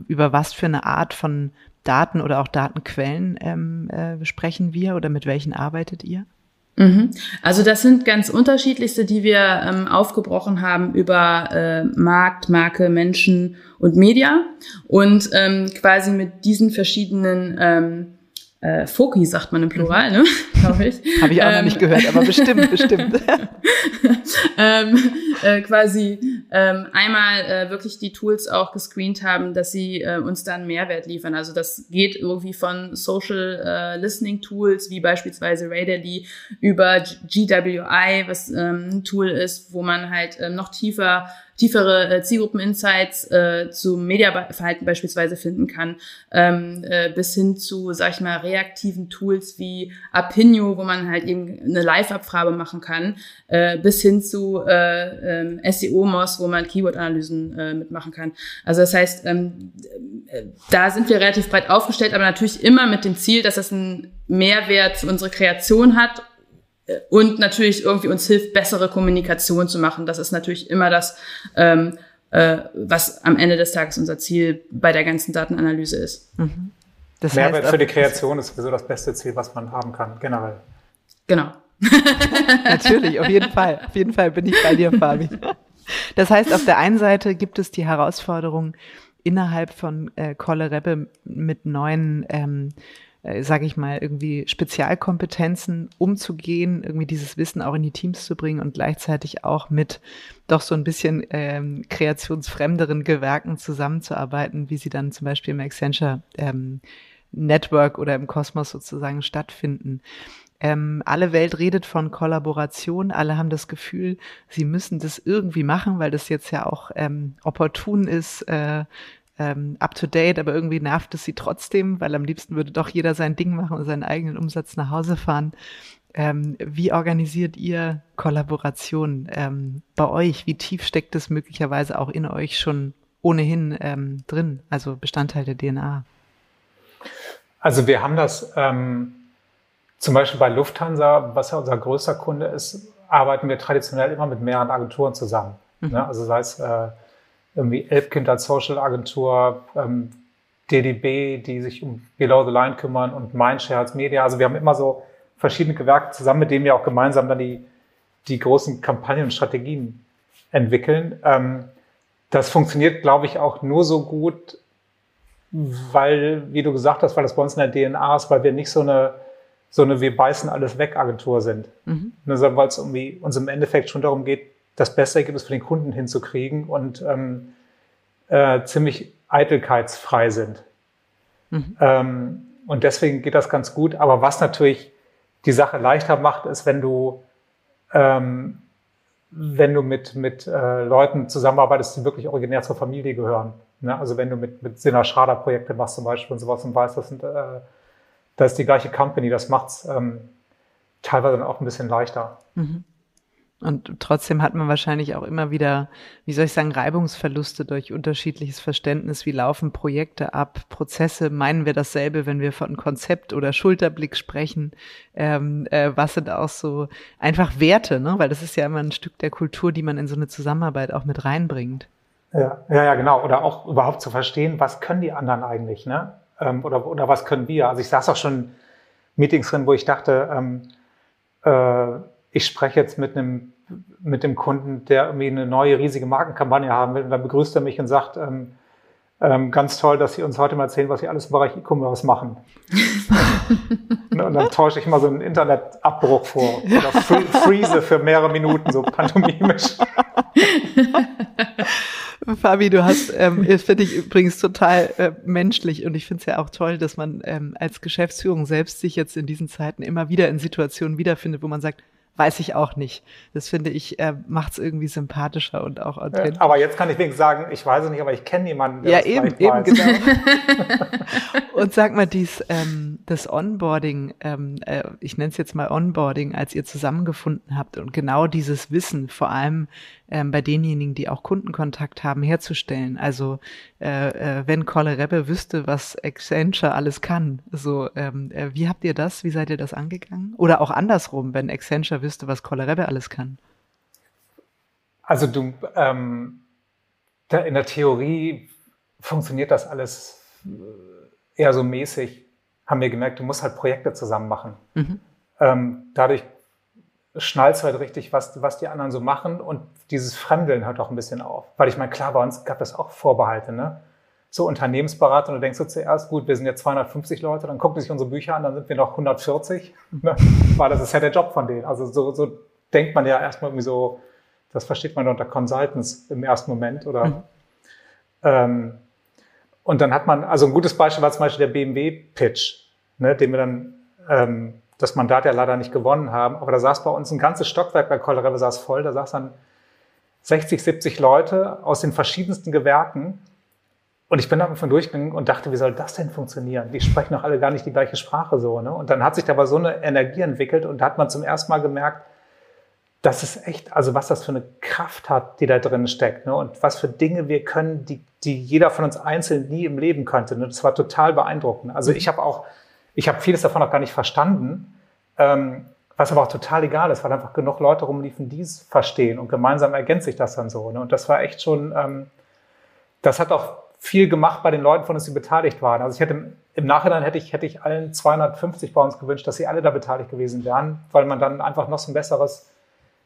über was für eine Art von Daten oder auch Datenquellen ähm, äh, sprechen wir oder mit welchen arbeitet ihr? Mhm. Also das sind ganz unterschiedlichste, die wir ähm, aufgebrochen haben über äh, Markt, Marke, Menschen und Media und ähm, quasi mit diesen verschiedenen ähm, äh, Foki sagt man im Plural, ne? Glaube ich. Habe ich auch ähm, noch nicht gehört, aber bestimmt, bestimmt. ähm, äh, quasi ähm, einmal äh, wirklich die Tools auch gescreent haben, dass sie äh, uns dann Mehrwert liefern. Also das geht irgendwie von Social äh, Listening Tools wie beispielsweise Raiderly über GWI, was ähm, ein Tool ist, wo man halt äh, noch tiefer tiefere äh, Zielgruppen-Insights äh, zum Mediaverhalten beispielsweise finden kann, ähm, äh, bis hin zu, sag ich mal, reaktiven Tools wie Apinio, wo man halt eben eine Live-Abfrage machen kann, äh, bis hin zu äh, äh, SEO-Moss, wo man Keyword-Analysen äh, mitmachen kann. Also das heißt, ähm, äh, da sind wir relativ breit aufgestellt, aber natürlich immer mit dem Ziel, dass es einen Mehrwert für unsere Kreation hat und natürlich irgendwie uns hilft, bessere Kommunikation zu machen. Das ist natürlich immer das, ähm, äh, was am Ende des Tages unser Ziel bei der ganzen Datenanalyse ist. Mhm. Das Mehrwert heißt, für die Kreation ist sowieso das beste Ziel, was man haben kann, generell. Genau. Natürlich, auf jeden Fall. Auf jeden Fall bin ich bei dir, Fabi. Das heißt, auf der einen Seite gibt es die Herausforderung, innerhalb von äh, Kolle Rebbe mit neuen ähm, äh, sage ich mal, irgendwie Spezialkompetenzen umzugehen, irgendwie dieses Wissen auch in die Teams zu bringen und gleichzeitig auch mit doch so ein bisschen ähm, kreationsfremderen Gewerken zusammenzuarbeiten, wie sie dann zum Beispiel im Accenture ähm, Network oder im Kosmos sozusagen stattfinden. Ähm, alle Welt redet von Kollaboration, alle haben das Gefühl, sie müssen das irgendwie machen, weil das jetzt ja auch ähm, opportun ist, äh, ähm, up to date, aber irgendwie nervt es sie trotzdem, weil am liebsten würde doch jeder sein Ding machen und seinen eigenen Umsatz nach Hause fahren. Ähm, wie organisiert ihr Kollaboration ähm, bei euch? Wie tief steckt es möglicherweise auch in euch schon ohnehin ähm, drin, also Bestandteil der DNA? Also wir haben das ähm, zum Beispiel bei Lufthansa, was ja unser größter Kunde ist, arbeiten wir traditionell immer mit mehreren Agenturen zusammen. Mhm. Ne? Also sei es äh, irgendwie Elbkind als Social Agentur, ähm, DDB, die sich um Below the Line kümmern und Mindshare als Media. Also wir haben immer so verschiedene Gewerke zusammen, mit denen wir auch gemeinsam dann die, die großen Kampagnen und Strategien entwickeln. Ähm, das funktioniert, glaube ich, auch nur so gut, weil, wie du gesagt hast, weil das bei uns in der DNA ist, weil wir nicht so eine, so eine wir beißen alles weg Agentur sind. Mhm. Sondern weil es irgendwie uns im Endeffekt schon darum geht, das beste Ergebnis für den Kunden hinzukriegen und ähm, äh, ziemlich eitelkeitsfrei sind. Mhm. Ähm, und deswegen geht das ganz gut. Aber was natürlich die Sache leichter macht, ist, wenn du, ähm, wenn du mit, mit äh, Leuten zusammenarbeitest, die wirklich originär zur Familie gehören. Ne? Also wenn du mit, mit Sinner Schrader Projekte machst zum Beispiel und sowas und weißt, das, sind, äh, das ist die gleiche Company, das macht's ähm, teilweise dann auch ein bisschen leichter. Mhm. Und trotzdem hat man wahrscheinlich auch immer wieder, wie soll ich sagen, Reibungsverluste durch unterschiedliches Verständnis. Wie laufen Projekte ab, Prozesse? Meinen wir dasselbe, wenn wir von Konzept oder Schulterblick sprechen? Ähm, äh, was sind auch so einfach Werte, ne? Weil das ist ja immer ein Stück der Kultur, die man in so eine Zusammenarbeit auch mit reinbringt. Ja, ja, ja, genau. Oder auch überhaupt zu verstehen, was können die anderen eigentlich, ne? Ähm, oder, oder was können wir? Also ich saß auch schon Meetings drin, wo ich dachte, ähm, äh, ich spreche jetzt mit einem mit dem Kunden, der irgendwie eine neue riesige Markenkampagne haben will, und dann begrüßt er mich und sagt, ähm, ähm, ganz toll, dass Sie uns heute mal erzählen, was Sie alles im Bereich E-Commerce machen. und dann tausche ich mal so einen Internetabbruch vor oder Freeze für mehrere Minuten, so pantomimisch. Fabi, du hast, ähm, das finde ich übrigens total äh, menschlich und ich finde es ja auch toll, dass man ähm, als Geschäftsführung selbst sich jetzt in diesen Zeiten immer wieder in Situationen wiederfindet, wo man sagt, weiß ich auch nicht. Das finde ich, äh, macht es irgendwie sympathischer und auch authentisch. Ja, aber jetzt kann ich wenigstens sagen, ich weiß es nicht, aber ich kenne jemanden, der ja, das eben, eben, weiß. genau. und sag mal, dies, ähm, das Onboarding, ähm, äh, ich nenne es jetzt mal Onboarding, als ihr zusammengefunden habt und genau dieses Wissen, vor allem ähm, bei denjenigen, die auch Kundenkontakt haben, herzustellen. Also äh, äh, wenn Colle Rebbe wüsste, was Accenture alles kann, so ähm, äh, wie habt ihr das, wie seid ihr das angegangen? Oder auch andersrum, wenn Accenture wüsste, was Colle Rebbe alles kann? Also du, ähm, in der Theorie funktioniert das alles äh, eher so mäßig. Haben wir gemerkt, du musst halt Projekte zusammen machen. Mhm. Ähm, dadurch schnallst halt richtig, was, was die anderen so machen und dieses Fremdeln hört auch ein bisschen auf. Weil ich meine, klar, bei uns gab es auch Vorbehalte, ne? So Unternehmensberater und du denkst du zuerst, gut, wir sind jetzt 250 Leute, dann gucken sich unsere Bücher an, dann sind wir noch 140, ne? weil das ist ja der Job von denen. Also so, so denkt man ja erstmal irgendwie so, das versteht man unter Consultants im ersten Moment oder mhm. ähm, und dann hat man, also ein gutes Beispiel war zum Beispiel der BMW-Pitch, ne, den wir dann ähm, das Mandat ja leider nicht gewonnen haben. Aber da saß bei uns ein ganzes Stockwerk bei Kollerebe saß voll. Da saß dann 60, 70 Leute aus den verschiedensten Gewerken. Und ich bin da von durchgegangen und dachte, wie soll das denn funktionieren? Die sprechen doch alle gar nicht die gleiche Sprache so. Ne? Und dann hat sich dabei so eine Energie entwickelt und da hat man zum ersten Mal gemerkt, dass es echt, also was das für eine Kraft hat, die da drin steckt. Ne? Und was für Dinge wir können, die, die jeder von uns einzeln nie im Leben könnte. Ne? Das war total beeindruckend. Also ich habe auch ich habe vieles davon noch gar nicht verstanden, ähm, was aber auch total egal ist, weil einfach genug Leute rumliefen, die es verstehen und gemeinsam ergänzt sich das dann so. Ne? Und das war echt schon, ähm, das hat auch viel gemacht bei den Leuten, von uns die beteiligt waren. Also ich hätte im Nachhinein hätte ich, hätte ich allen 250 bei uns gewünscht, dass sie alle da beteiligt gewesen wären, weil man dann einfach noch so ein besseres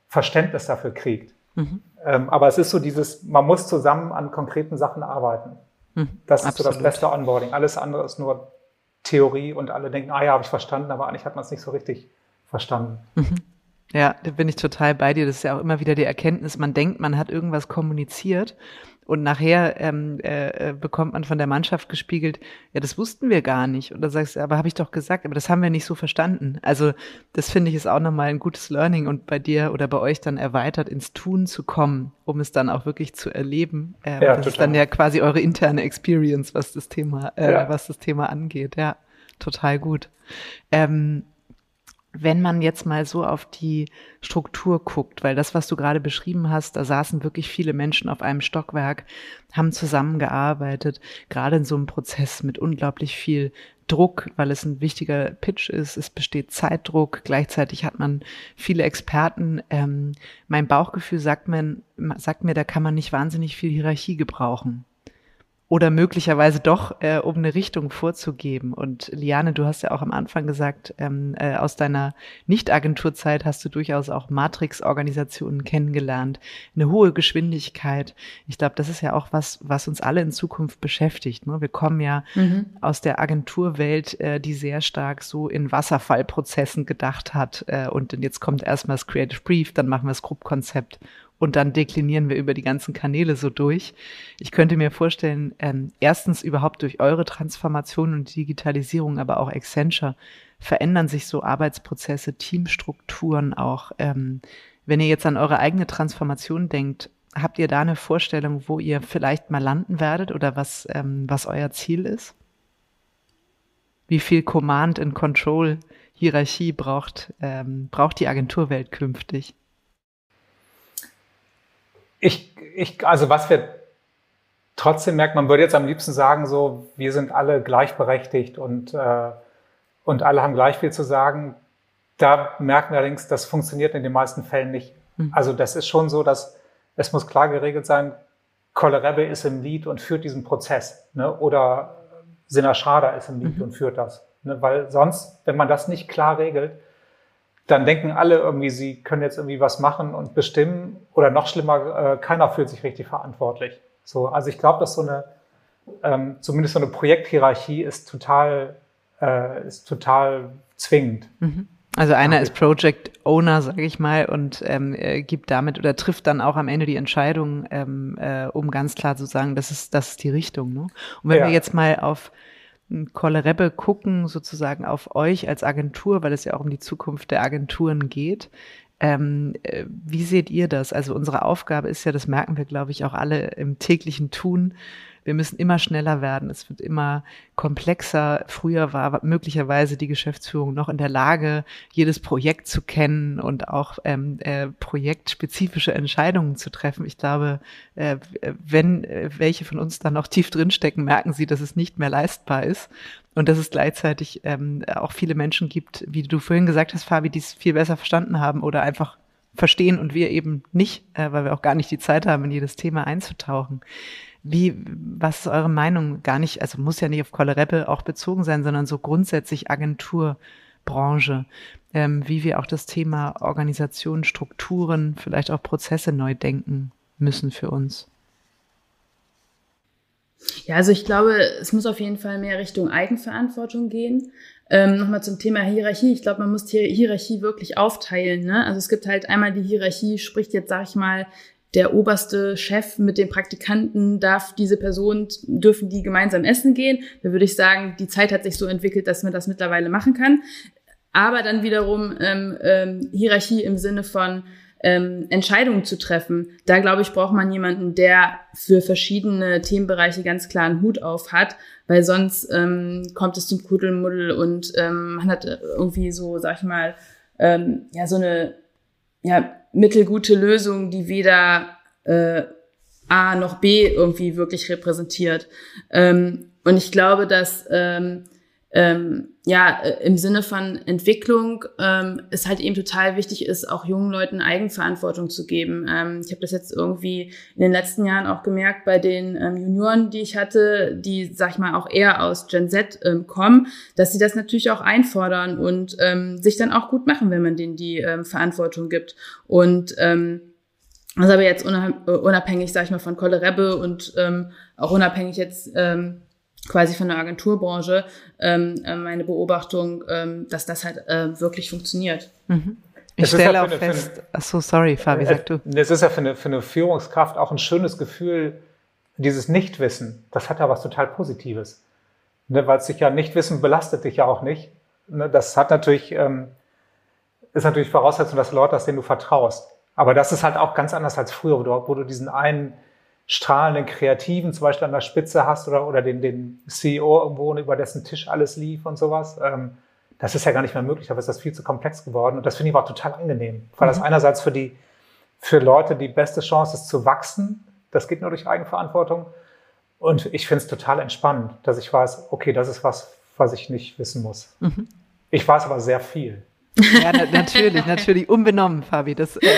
Verständnis dafür kriegt. Mhm. Ähm, aber es ist so dieses, man muss zusammen an konkreten Sachen arbeiten. Mhm, das ist absolut. so das beste Onboarding. Alles andere ist nur Theorie und alle denken, ah ja, habe ich verstanden, aber eigentlich hat man es nicht so richtig verstanden. Mhm. Ja, da bin ich total bei dir. Das ist ja auch immer wieder die Erkenntnis, man denkt, man hat irgendwas kommuniziert und nachher ähm, äh, bekommt man von der Mannschaft gespiegelt, ja, das wussten wir gar nicht. Und da sagst du, aber habe ich doch gesagt, aber das haben wir nicht so verstanden. Also das finde ich ist auch nochmal ein gutes Learning und bei dir oder bei euch dann erweitert ins Tun zu kommen, um es dann auch wirklich zu erleben. Ähm, ja, das total. ist dann ja quasi eure interne Experience, was das Thema, äh, ja. was das Thema angeht. Ja, total gut. Ähm, wenn man jetzt mal so auf die Struktur guckt, weil das, was du gerade beschrieben hast, da saßen wirklich viele Menschen auf einem Stockwerk, haben zusammengearbeitet, gerade in so einem Prozess mit unglaublich viel Druck, weil es ein wichtiger Pitch ist. Es besteht Zeitdruck. Gleichzeitig hat man viele Experten. Ähm, mein Bauchgefühl sagt, man, sagt mir, da kann man nicht wahnsinnig viel Hierarchie gebrauchen oder möglicherweise doch, äh, um eine Richtung vorzugeben. Und Liane, du hast ja auch am Anfang gesagt, ähm, äh, aus deiner Nicht-Agenturzeit hast du durchaus auch Matrix-Organisationen kennengelernt, eine hohe Geschwindigkeit. Ich glaube, das ist ja auch was, was uns alle in Zukunft beschäftigt. Ne? Wir kommen ja mhm. aus der Agenturwelt, äh, die sehr stark so in Wasserfallprozessen gedacht hat. Äh, und jetzt kommt erstmal das Creative Brief, dann machen wir das Gruppkonzept und dann deklinieren wir über die ganzen Kanäle so durch. Ich könnte mir vorstellen, ähm, erstens überhaupt durch eure Transformation und Digitalisierung, aber auch Accenture, verändern sich so Arbeitsprozesse, Teamstrukturen auch. Ähm, wenn ihr jetzt an eure eigene Transformation denkt, habt ihr da eine Vorstellung, wo ihr vielleicht mal landen werdet oder was, ähm, was euer Ziel ist? Wie viel Command and Control Hierarchie braucht, ähm, braucht die Agenturwelt künftig? Ich, ich, also was wir trotzdem merken, man würde jetzt am liebsten sagen, so, wir sind alle gleichberechtigt und, äh, und alle haben gleich viel zu sagen. Da merken wir allerdings, das funktioniert in den meisten Fällen nicht. Mhm. Also das ist schon so, dass es muss klar geregelt sein, Kollerebbe ist im Lied und führt diesen Prozess. Ne? Oder Schrader ist im Lied mhm. und führt das. Ne? Weil sonst, wenn man das nicht klar regelt, dann denken alle irgendwie, sie können jetzt irgendwie was machen und bestimmen. Oder noch schlimmer, äh, keiner fühlt sich richtig verantwortlich. So, also ich glaube, dass so eine, ähm, zumindest so eine Projekthierarchie ist total, äh, ist total zwingend. Mhm. Also einer ist Project Owner, sage ich mal, und ähm, äh, gibt damit oder trifft dann auch am Ende die Entscheidung, ähm, äh, um ganz klar zu sagen, das ist, das ist die Richtung. Ne? Und wenn ja. wir jetzt mal auf Kollerebbe gucken, sozusagen auf euch als Agentur, weil es ja auch um die Zukunft der Agenturen geht. Ähm, äh, wie seht ihr das? Also unsere Aufgabe ist ja, das merken wir, glaube ich, auch alle im täglichen Tun, wir müssen immer schneller werden. Es wird immer komplexer. Früher war möglicherweise die Geschäftsführung noch in der Lage, jedes Projekt zu kennen und auch ähm, äh, projektspezifische Entscheidungen zu treffen. Ich glaube, äh, wenn äh, welche von uns da noch tief drinstecken, merken sie, dass es nicht mehr leistbar ist und dass es gleichzeitig ähm, auch viele Menschen gibt, wie du vorhin gesagt hast, Fabi, die es viel besser verstanden haben oder einfach verstehen und wir eben nicht, äh, weil wir auch gar nicht die Zeit haben, in jedes Thema einzutauchen. Wie, was ist eure Meinung? Gar nicht, also muss ja nicht auf Kollereppe auch bezogen sein, sondern so grundsätzlich Agenturbranche, ähm, wie wir auch das Thema Organisation, Strukturen, vielleicht auch Prozesse neu denken müssen für uns. Ja, also ich glaube, es muss auf jeden Fall mehr Richtung Eigenverantwortung gehen. Ähm, Nochmal zum Thema Hierarchie. Ich glaube, man muss die Hierarchie wirklich aufteilen. Ne? Also es gibt halt einmal die Hierarchie, spricht jetzt, sag ich mal, der oberste Chef mit den Praktikanten darf diese Person, dürfen die gemeinsam essen gehen. Da würde ich sagen, die Zeit hat sich so entwickelt, dass man das mittlerweile machen kann. Aber dann wiederum ähm, ähm, Hierarchie im Sinne von ähm, Entscheidungen zu treffen. Da glaube ich, braucht man jemanden, der für verschiedene Themenbereiche ganz klar einen Hut auf hat, weil sonst ähm, kommt es zum Kuddelmuddel und ähm, man hat irgendwie so, sag ich mal, ähm, ja, so eine ja, mittelgute Lösung, die weder äh, A noch B irgendwie wirklich repräsentiert. Ähm, und ich glaube, dass ähm, ähm, ja äh, im Sinne von Entwicklung ähm, es halt eben total wichtig ist, auch jungen Leuten Eigenverantwortung zu geben. Ähm, ich habe das jetzt irgendwie in den letzten Jahren auch gemerkt bei den ähm, Junioren, die ich hatte, die, sag ich mal, auch eher aus Gen Z ähm, kommen, dass sie das natürlich auch einfordern und ähm, sich dann auch gut machen, wenn man denen die ähm, Verantwortung gibt. Und ähm, das aber jetzt unabhängig, sag ich mal, von Kollerebbe und ähm, auch unabhängig jetzt ähm, quasi von der Agenturbranche ähm, äh, meine Beobachtung, ähm, dass das halt äh, wirklich funktioniert. Mhm. Ich stelle ja auch eine, fest, eine, ach so, sorry, Fabi, äh, sag du. Es ist ja für eine, für eine Führungskraft auch ein schönes Gefühl, dieses Nichtwissen. Das hat ja was total Positives. Ne, weil es sich ja Nichtwissen belastet dich ja auch nicht. Ne, das hat natürlich, ähm, ist natürlich Voraussetzung, dass Leute, denen du vertraust. Aber das ist halt auch ganz anders als früher, wo du, wo du diesen einen strahlenden Kreativen zum Beispiel an der Spitze hast oder, oder den, den CEO irgendwo, über dessen Tisch alles lief und sowas. Ähm, das ist ja gar nicht mehr möglich, aber ist das viel zu komplex geworden. Und das finde ich auch total angenehm, weil mhm. das einerseits für die, für Leute die beste Chance ist zu wachsen. Das geht nur durch Eigenverantwortung. Und ich finde es total entspannend, dass ich weiß, okay, das ist was, was ich nicht wissen muss. Mhm. Ich weiß aber sehr viel. Ja, na, natürlich, natürlich, unbenommen, Fabi, das äh,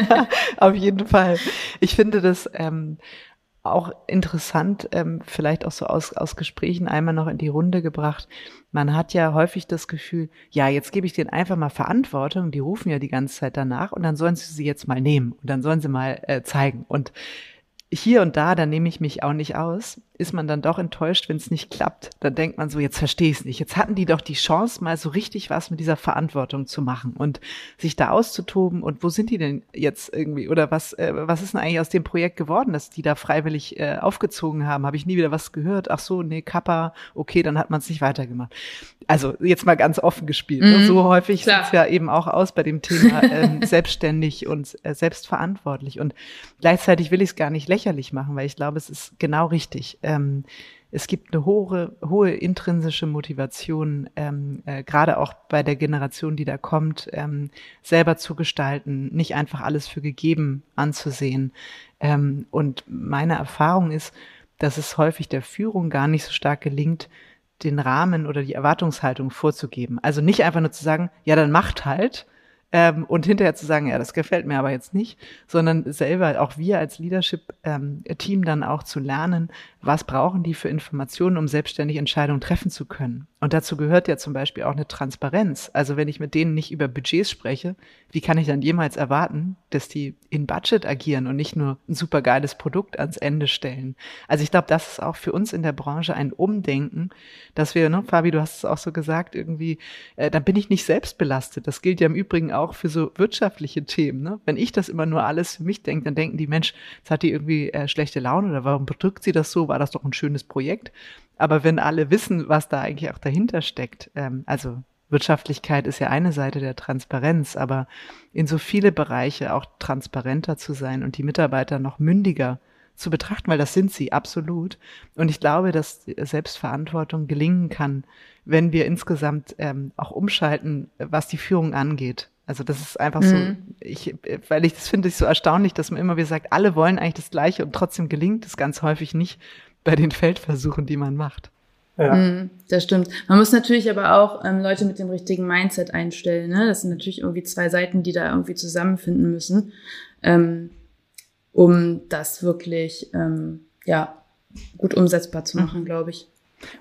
auf jeden Fall. Ich finde das ähm, auch interessant, ähm, vielleicht auch so aus, aus Gesprächen einmal noch in die Runde gebracht. Man hat ja häufig das Gefühl, ja, jetzt gebe ich denen einfach mal Verantwortung, die rufen ja die ganze Zeit danach und dann sollen sie sie jetzt mal nehmen und dann sollen sie mal äh, zeigen. Und hier und da, da nehme ich mich auch nicht aus, ist man dann doch enttäuscht, wenn es nicht klappt. Dann denkt man so, jetzt verstehe ich es nicht. Jetzt hatten die doch die Chance, mal so richtig was mit dieser Verantwortung zu machen und sich da auszutoben. Und wo sind die denn jetzt irgendwie? Oder was, äh, was ist denn eigentlich aus dem Projekt geworden, dass die da freiwillig äh, aufgezogen haben? Habe ich nie wieder was gehört? Ach so, nee, Kappa, okay, dann hat man es nicht weitergemacht. Also jetzt mal ganz offen gespielt. Ne? Mhm, so häufig sieht es ja eben auch aus bei dem Thema ähm, selbstständig und äh, selbstverantwortlich. Und gleichzeitig will ich es gar nicht lächerlich machen, weil ich glaube, es ist genau richtig. Äh, ähm, es gibt eine hohe, hohe intrinsische Motivation, ähm, äh, gerade auch bei der Generation, die da kommt, ähm, selber zu gestalten, nicht einfach alles für gegeben anzusehen. Ähm, und meine Erfahrung ist, dass es häufig der Führung gar nicht so stark gelingt, den Rahmen oder die Erwartungshaltung vorzugeben. Also nicht einfach nur zu sagen, ja, dann macht halt, ähm, und hinterher zu sagen, ja, das gefällt mir aber jetzt nicht, sondern selber auch wir als Leadership-Team ähm, dann auch zu lernen, was brauchen die für Informationen, um selbstständig Entscheidungen treffen zu können. Und dazu gehört ja zum Beispiel auch eine Transparenz. Also wenn ich mit denen nicht über Budgets spreche, wie kann ich dann jemals erwarten, dass die in Budget agieren und nicht nur ein supergeiles Produkt ans Ende stellen? Also ich glaube, das ist auch für uns in der Branche ein Umdenken, dass wir, ne, Fabi, du hast es auch so gesagt, irgendwie, äh, da bin ich nicht selbst belastet. Das gilt ja im Übrigen auch für so wirtschaftliche Themen. Ne? Wenn ich das immer nur alles für mich denke, dann denken die, Mensch, jetzt hat die irgendwie äh, schlechte Laune oder warum bedrückt sie das so? War das doch ein schönes Projekt. Aber wenn alle wissen, was da eigentlich auch dahinter steckt, ähm, also Wirtschaftlichkeit ist ja eine Seite der Transparenz, aber in so viele Bereiche auch transparenter zu sein und die Mitarbeiter noch mündiger zu betrachten, weil das sind sie absolut. Und ich glaube, dass Selbstverantwortung gelingen kann, wenn wir insgesamt ähm, auch umschalten, was die Führung angeht. Also das ist einfach mhm. so, ich, weil ich das finde ich so erstaunlich, dass man immer wieder sagt, alle wollen eigentlich das Gleiche und trotzdem gelingt es ganz häufig nicht bei den Feldversuchen, die man macht. Ja. Mhm, das stimmt. Man muss natürlich aber auch ähm, Leute mit dem richtigen Mindset einstellen. Ne? Das sind natürlich irgendwie zwei Seiten, die da irgendwie zusammenfinden müssen, ähm, um das wirklich ähm, ja gut umsetzbar zu machen, mhm. glaube ich.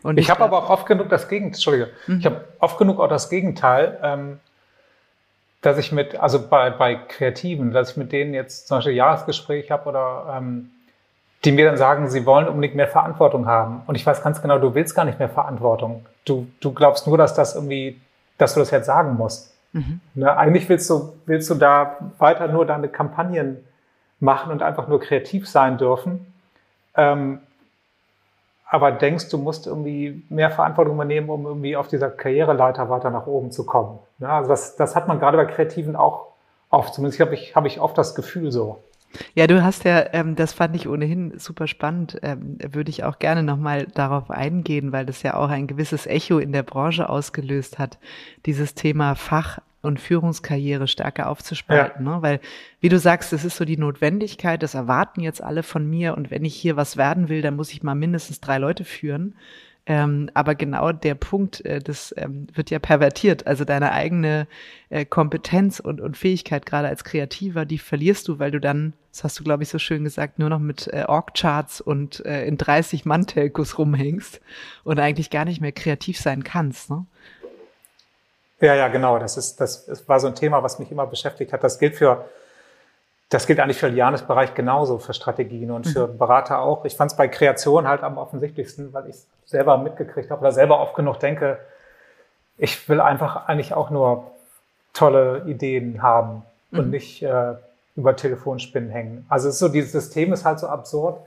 Und ich habe aber auch oft genug das Gegenteil. Entschuldige. Mhm. Ich habe oft genug auch das Gegenteil. Dass ich mit, also bei, bei Kreativen, dass ich mit denen jetzt zum Beispiel Jahresgespräch habe oder ähm, die mir dann sagen, sie wollen unbedingt mehr Verantwortung haben. Und ich weiß ganz genau, du willst gar nicht mehr Verantwortung. Du, du glaubst nur, dass das irgendwie, dass du das jetzt sagen musst. Mhm. Ne, eigentlich willst du, willst du da weiter nur deine Kampagnen machen und einfach nur kreativ sein dürfen. Ähm, aber denkst, du musst irgendwie mehr Verantwortung übernehmen, um irgendwie auf dieser Karriereleiter weiter nach oben zu kommen. Ja, also das, das hat man gerade bei Kreativen auch oft. Zumindest habe ich, hab ich oft das Gefühl so. Ja, du hast ja, ähm, das fand ich ohnehin super spannend, ähm, würde ich auch gerne nochmal darauf eingehen, weil das ja auch ein gewisses Echo in der Branche ausgelöst hat, dieses Thema Fach und Führungskarriere stärker aufzuspalten, ja. ne? weil wie du sagst, das ist so die Notwendigkeit, das erwarten jetzt alle von mir und wenn ich hier was werden will, dann muss ich mal mindestens drei Leute führen. Ähm, aber genau der Punkt, äh, das ähm, wird ja pervertiert. Also deine eigene äh, Kompetenz und, und Fähigkeit, gerade als Kreativer, die verlierst du, weil du dann, das hast du, glaube ich, so schön gesagt, nur noch mit äh, Org-Charts und äh, in 30 Mann-Telcos rumhängst und eigentlich gar nicht mehr kreativ sein kannst. Ne? Ja, ja, genau. Das ist, das, das war so ein Thema, was mich immer beschäftigt hat. Das gilt für, das gilt eigentlich für Lianes Bereich genauso, für Strategien und für mhm. Berater auch. Ich fand es bei Kreation halt am offensichtlichsten, weil ich es selber mitgekriegt habe oder selber oft genug denke, ich will einfach eigentlich auch nur tolle Ideen haben mhm. und nicht äh, über Telefonspinnen hängen. Also es ist so, dieses System ist halt so absurd,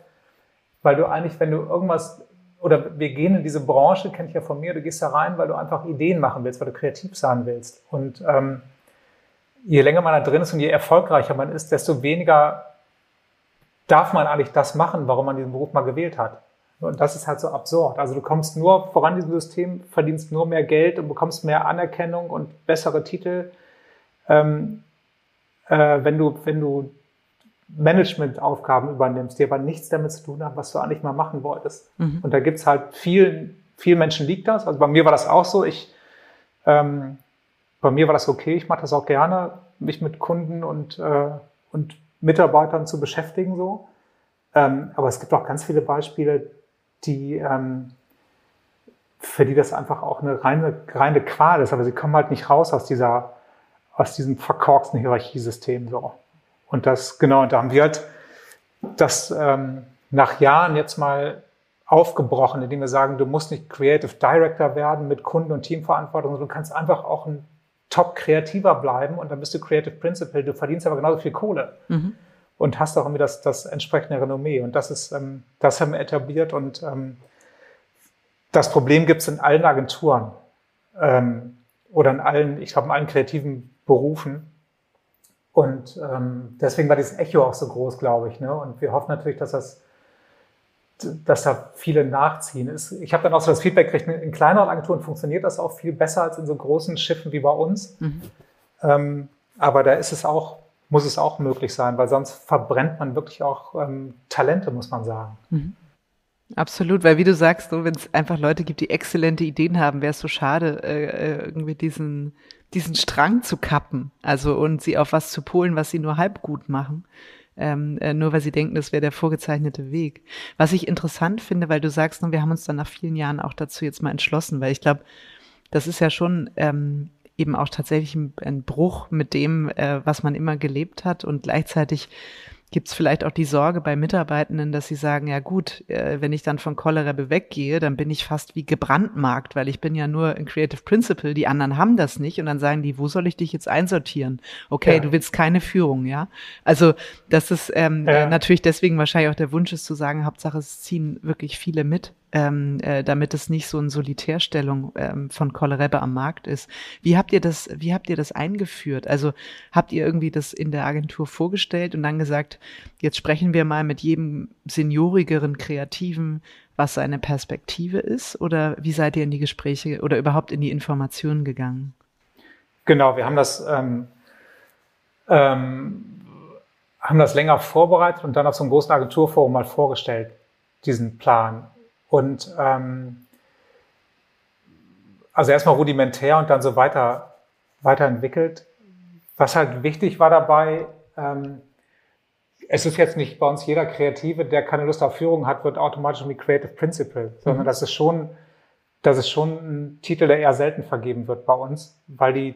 weil du eigentlich, wenn du irgendwas oder wir gehen in diese Branche, kenne ich ja von mir, du gehst da rein, weil du einfach Ideen machen willst, weil du kreativ sein willst. Und ähm, je länger man da drin ist und je erfolgreicher man ist, desto weniger darf man eigentlich das machen, warum man diesen Beruf mal gewählt hat. Und das ist halt so absurd. Also du kommst nur voran in diesem System, verdienst nur mehr Geld und bekommst mehr Anerkennung und bessere Titel, ähm, äh, wenn du, wenn du Managementaufgaben übernimmst, die aber nichts damit zu tun haben, was du eigentlich mal machen wolltest. Mhm. Und da gibt's halt vielen, vielen Menschen liegt das. Also bei mir war das auch so. Ich, ähm, bei mir war das okay. Ich mache das auch gerne, mich mit Kunden und, äh, und Mitarbeitern zu beschäftigen so. Ähm, aber es gibt auch ganz viele Beispiele, die ähm, für die das einfach auch eine reine, reine Qual ist. Aber sie kommen halt nicht raus aus dieser, aus diesem verkorksten Hierarchiesystem so. Und das, genau, und da haben wir halt das ähm, nach Jahren jetzt mal aufgebrochen, indem wir sagen, du musst nicht Creative Director werden mit Kunden- und Teamverantwortung, sondern du kannst einfach auch ein Top-Kreativer bleiben und dann bist du Creative Principal. Du verdienst aber genauso viel Kohle mhm. und hast auch irgendwie das, das entsprechende Renommee. Und das ist, ähm, das haben wir etabliert und ähm, das Problem gibt es in allen Agenturen ähm, oder in allen, ich glaube, in allen kreativen Berufen. Und ähm, deswegen war dieses Echo auch so groß, glaube ich. Ne? Und wir hoffen natürlich, dass das dass da viele nachziehen. Ich habe dann auch so das Feedback gekriegt, in kleineren Agenturen funktioniert das auch viel besser als in so großen Schiffen wie bei uns. Mhm. Ähm, aber da ist es auch, muss es auch möglich sein, weil sonst verbrennt man wirklich auch ähm, Talente, muss man sagen. Mhm. Absolut, weil wie du sagst, so, wenn es einfach Leute gibt, die exzellente Ideen haben, wäre es so schade, äh, äh, irgendwie diesen, diesen Strang zu kappen, also und sie auf was zu polen, was sie nur halb gut machen ähm, äh, nur weil sie denken, das wäre der vorgezeichnete Weg. Was ich interessant finde, weil du sagst, wir haben uns dann nach vielen Jahren auch dazu jetzt mal entschlossen, weil ich glaube, das ist ja schon ähm, eben auch tatsächlich ein, ein Bruch mit dem, äh, was man immer gelebt hat und gleichzeitig Gibt es vielleicht auch die Sorge bei Mitarbeitenden, dass sie sagen, ja gut, äh, wenn ich dann von Cholera weggehe, dann bin ich fast wie gebrandmarkt, weil ich bin ja nur ein Creative Principle, die anderen haben das nicht und dann sagen die, wo soll ich dich jetzt einsortieren? Okay, ja. du willst keine Führung, ja? Also das ist ähm, ja. natürlich deswegen wahrscheinlich auch der Wunsch ist zu sagen, Hauptsache es ziehen wirklich viele mit ähm, äh, damit es nicht so eine Solitärstellung ähm, von Kollerebbe am Markt ist. Wie habt ihr das, wie habt ihr das eingeführt? Also habt ihr irgendwie das in der Agentur vorgestellt und dann gesagt, jetzt sprechen wir mal mit jedem seniorigeren Kreativen, was seine Perspektive ist? Oder wie seid ihr in die Gespräche oder überhaupt in die Informationen gegangen? Genau, wir haben das, ähm, ähm, haben das länger vorbereitet und dann auf so einem großen Agenturforum mal vorgestellt, diesen Plan. Und ähm, also erstmal rudimentär und dann so weiter weiterentwickelt. Was halt wichtig war dabei, ähm, es ist jetzt nicht bei uns jeder Kreative, der keine Lust auf Führung hat, wird automatisch irgendwie Creative Principle, sondern mhm. das ist schon, das ist schon ein Titel, der eher selten vergeben wird bei uns, weil die,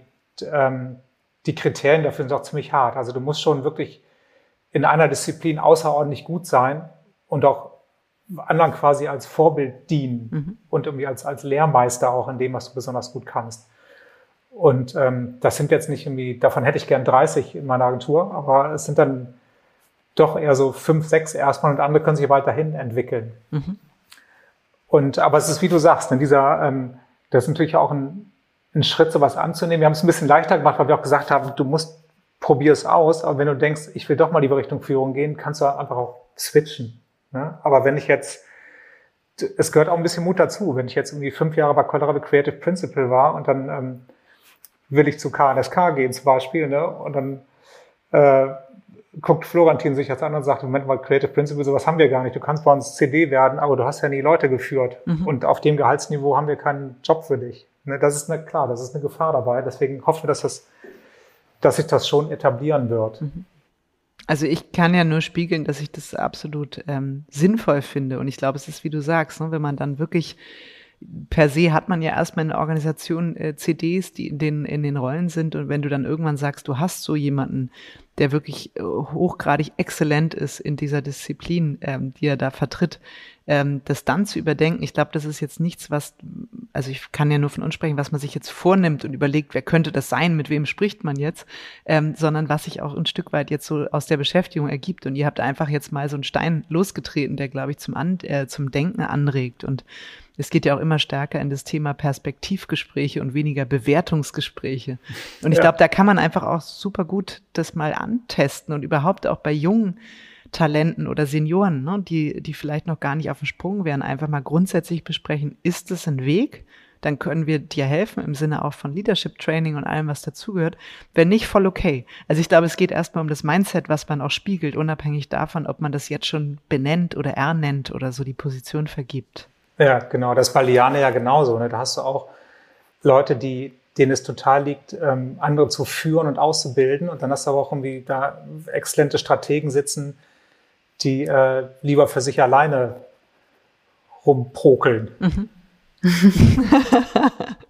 ähm, die Kriterien dafür sind auch ziemlich hart. Also du musst schon wirklich in einer Disziplin außerordentlich gut sein und auch anderen quasi als Vorbild dienen mhm. und irgendwie als, als Lehrmeister auch in dem, was du besonders gut kannst. Und ähm, das sind jetzt nicht irgendwie, davon hätte ich gern 30 in meiner Agentur, aber es sind dann doch eher so fünf, sechs erstmal und andere können sich weiterhin entwickeln. Mhm. Und aber es ist, wie du sagst, in dieser, ähm, das ist natürlich auch ein, ein Schritt, sowas anzunehmen. Wir haben es ein bisschen leichter gemacht, weil wir auch gesagt haben, du musst, probier es aus, aber wenn du denkst, ich will doch mal lieber Richtung Führung gehen, kannst du einfach auch switchen. Ne? Aber wenn ich jetzt, es gehört auch ein bisschen Mut dazu, wenn ich jetzt irgendwie fünf Jahre bei Colorado Creative Principal war und dann ähm, will ich zu KNSK gehen zum Beispiel, ne? und dann äh, guckt Florentin sich jetzt an und sagt, Moment mal, Creative Principal, sowas haben wir gar nicht. Du kannst bei uns CD werden, aber du hast ja nie Leute geführt. Mhm. Und auf dem Gehaltsniveau haben wir keinen Job für dich. Ne? Das ist eine, klar, das ist eine Gefahr dabei. Deswegen hoffen wir, dass das, dass sich das schon etablieren wird. Mhm. Also ich kann ja nur spiegeln, dass ich das absolut ähm, sinnvoll finde. Und ich glaube, es ist, wie du sagst, ne, wenn man dann wirklich per se hat man ja erstmal in der Organisation äh, CDs, die in den, in den Rollen sind. Und wenn du dann irgendwann sagst, du hast so jemanden, der wirklich äh, hochgradig exzellent ist in dieser Disziplin, ähm, die er da vertritt, ähm, das dann zu überdenken, ich glaube, das ist jetzt nichts, was, also ich kann ja nur von uns sprechen, was man sich jetzt vornimmt und überlegt, wer könnte das sein, mit wem spricht man jetzt, ähm, sondern was sich auch ein Stück weit jetzt so aus der Beschäftigung ergibt. Und ihr habt einfach jetzt mal so einen Stein losgetreten, der, glaube ich, zum, An äh, zum Denken anregt. Und es geht ja auch immer stärker in das Thema Perspektivgespräche und weniger Bewertungsgespräche. Und ich ja. glaube, da kann man einfach auch super gut das mal antesten und überhaupt auch bei jungen Talenten oder Senioren, ne, die, die vielleicht noch gar nicht auf dem Sprung wären, einfach mal grundsätzlich besprechen, ist es ein Weg? Dann können wir dir helfen im Sinne auch von Leadership Training und allem, was dazugehört. Wenn nicht, voll okay. Also ich glaube, es geht erstmal um das Mindset, was man auch spiegelt, unabhängig davon, ob man das jetzt schon benennt oder ernennt oder so die Position vergibt. Ja, genau. Das war Liane ja genauso. Ne? Da hast du auch Leute, die, denen es total liegt, ähm, andere zu führen und auszubilden. Und dann hast du aber auch irgendwie da exzellente Strategen sitzen, die äh, lieber für sich alleine rumprokeln. Mhm.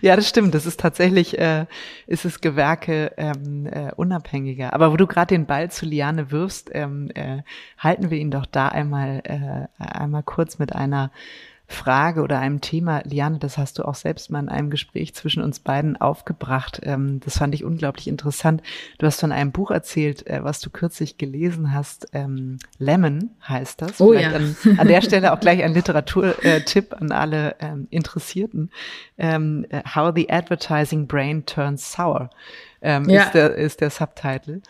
ja, das stimmt. Das ist tatsächlich, äh, ist es Gewerke ähm, äh, unabhängiger. Aber wo du gerade den Ball zu Liane wirfst, ähm, äh, halten wir ihn doch da einmal, äh, einmal kurz mit einer Frage oder einem Thema, Liane, das hast du auch selbst mal in einem Gespräch zwischen uns beiden aufgebracht. Ähm, das fand ich unglaublich interessant. Du hast von einem Buch erzählt, äh, was du kürzlich gelesen hast. Ähm, Lemon heißt das. Oh Vielleicht ja. An, an, der Stelle auch gleich ein Literaturtipp an alle ähm, Interessierten. How the Advertising Brain Turns Sour. ähm, ja. ist, der, ist der Subtitle.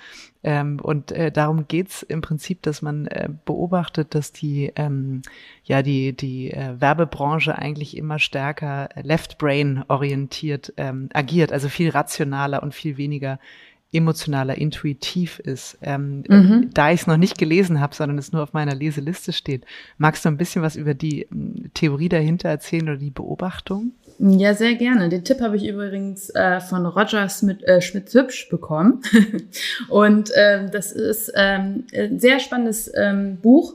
Ähm, und äh, darum geht's im Prinzip, dass man äh, beobachtet, dass die, ähm, ja, die, die äh, Werbebranche eigentlich immer stärker left-brain orientiert ähm, agiert, also viel rationaler und viel weniger emotionaler, intuitiv ist. Ähm, mhm. Da ich es noch nicht gelesen habe, sondern es nur auf meiner Leseliste steht, magst du ein bisschen was über die Theorie dahinter erzählen oder die Beobachtung? Ja, sehr gerne. Den Tipp habe ich übrigens äh, von Roger Smith, äh, Schmitz-Hübsch bekommen. Und ähm, das ist ähm, ein sehr spannendes ähm, Buch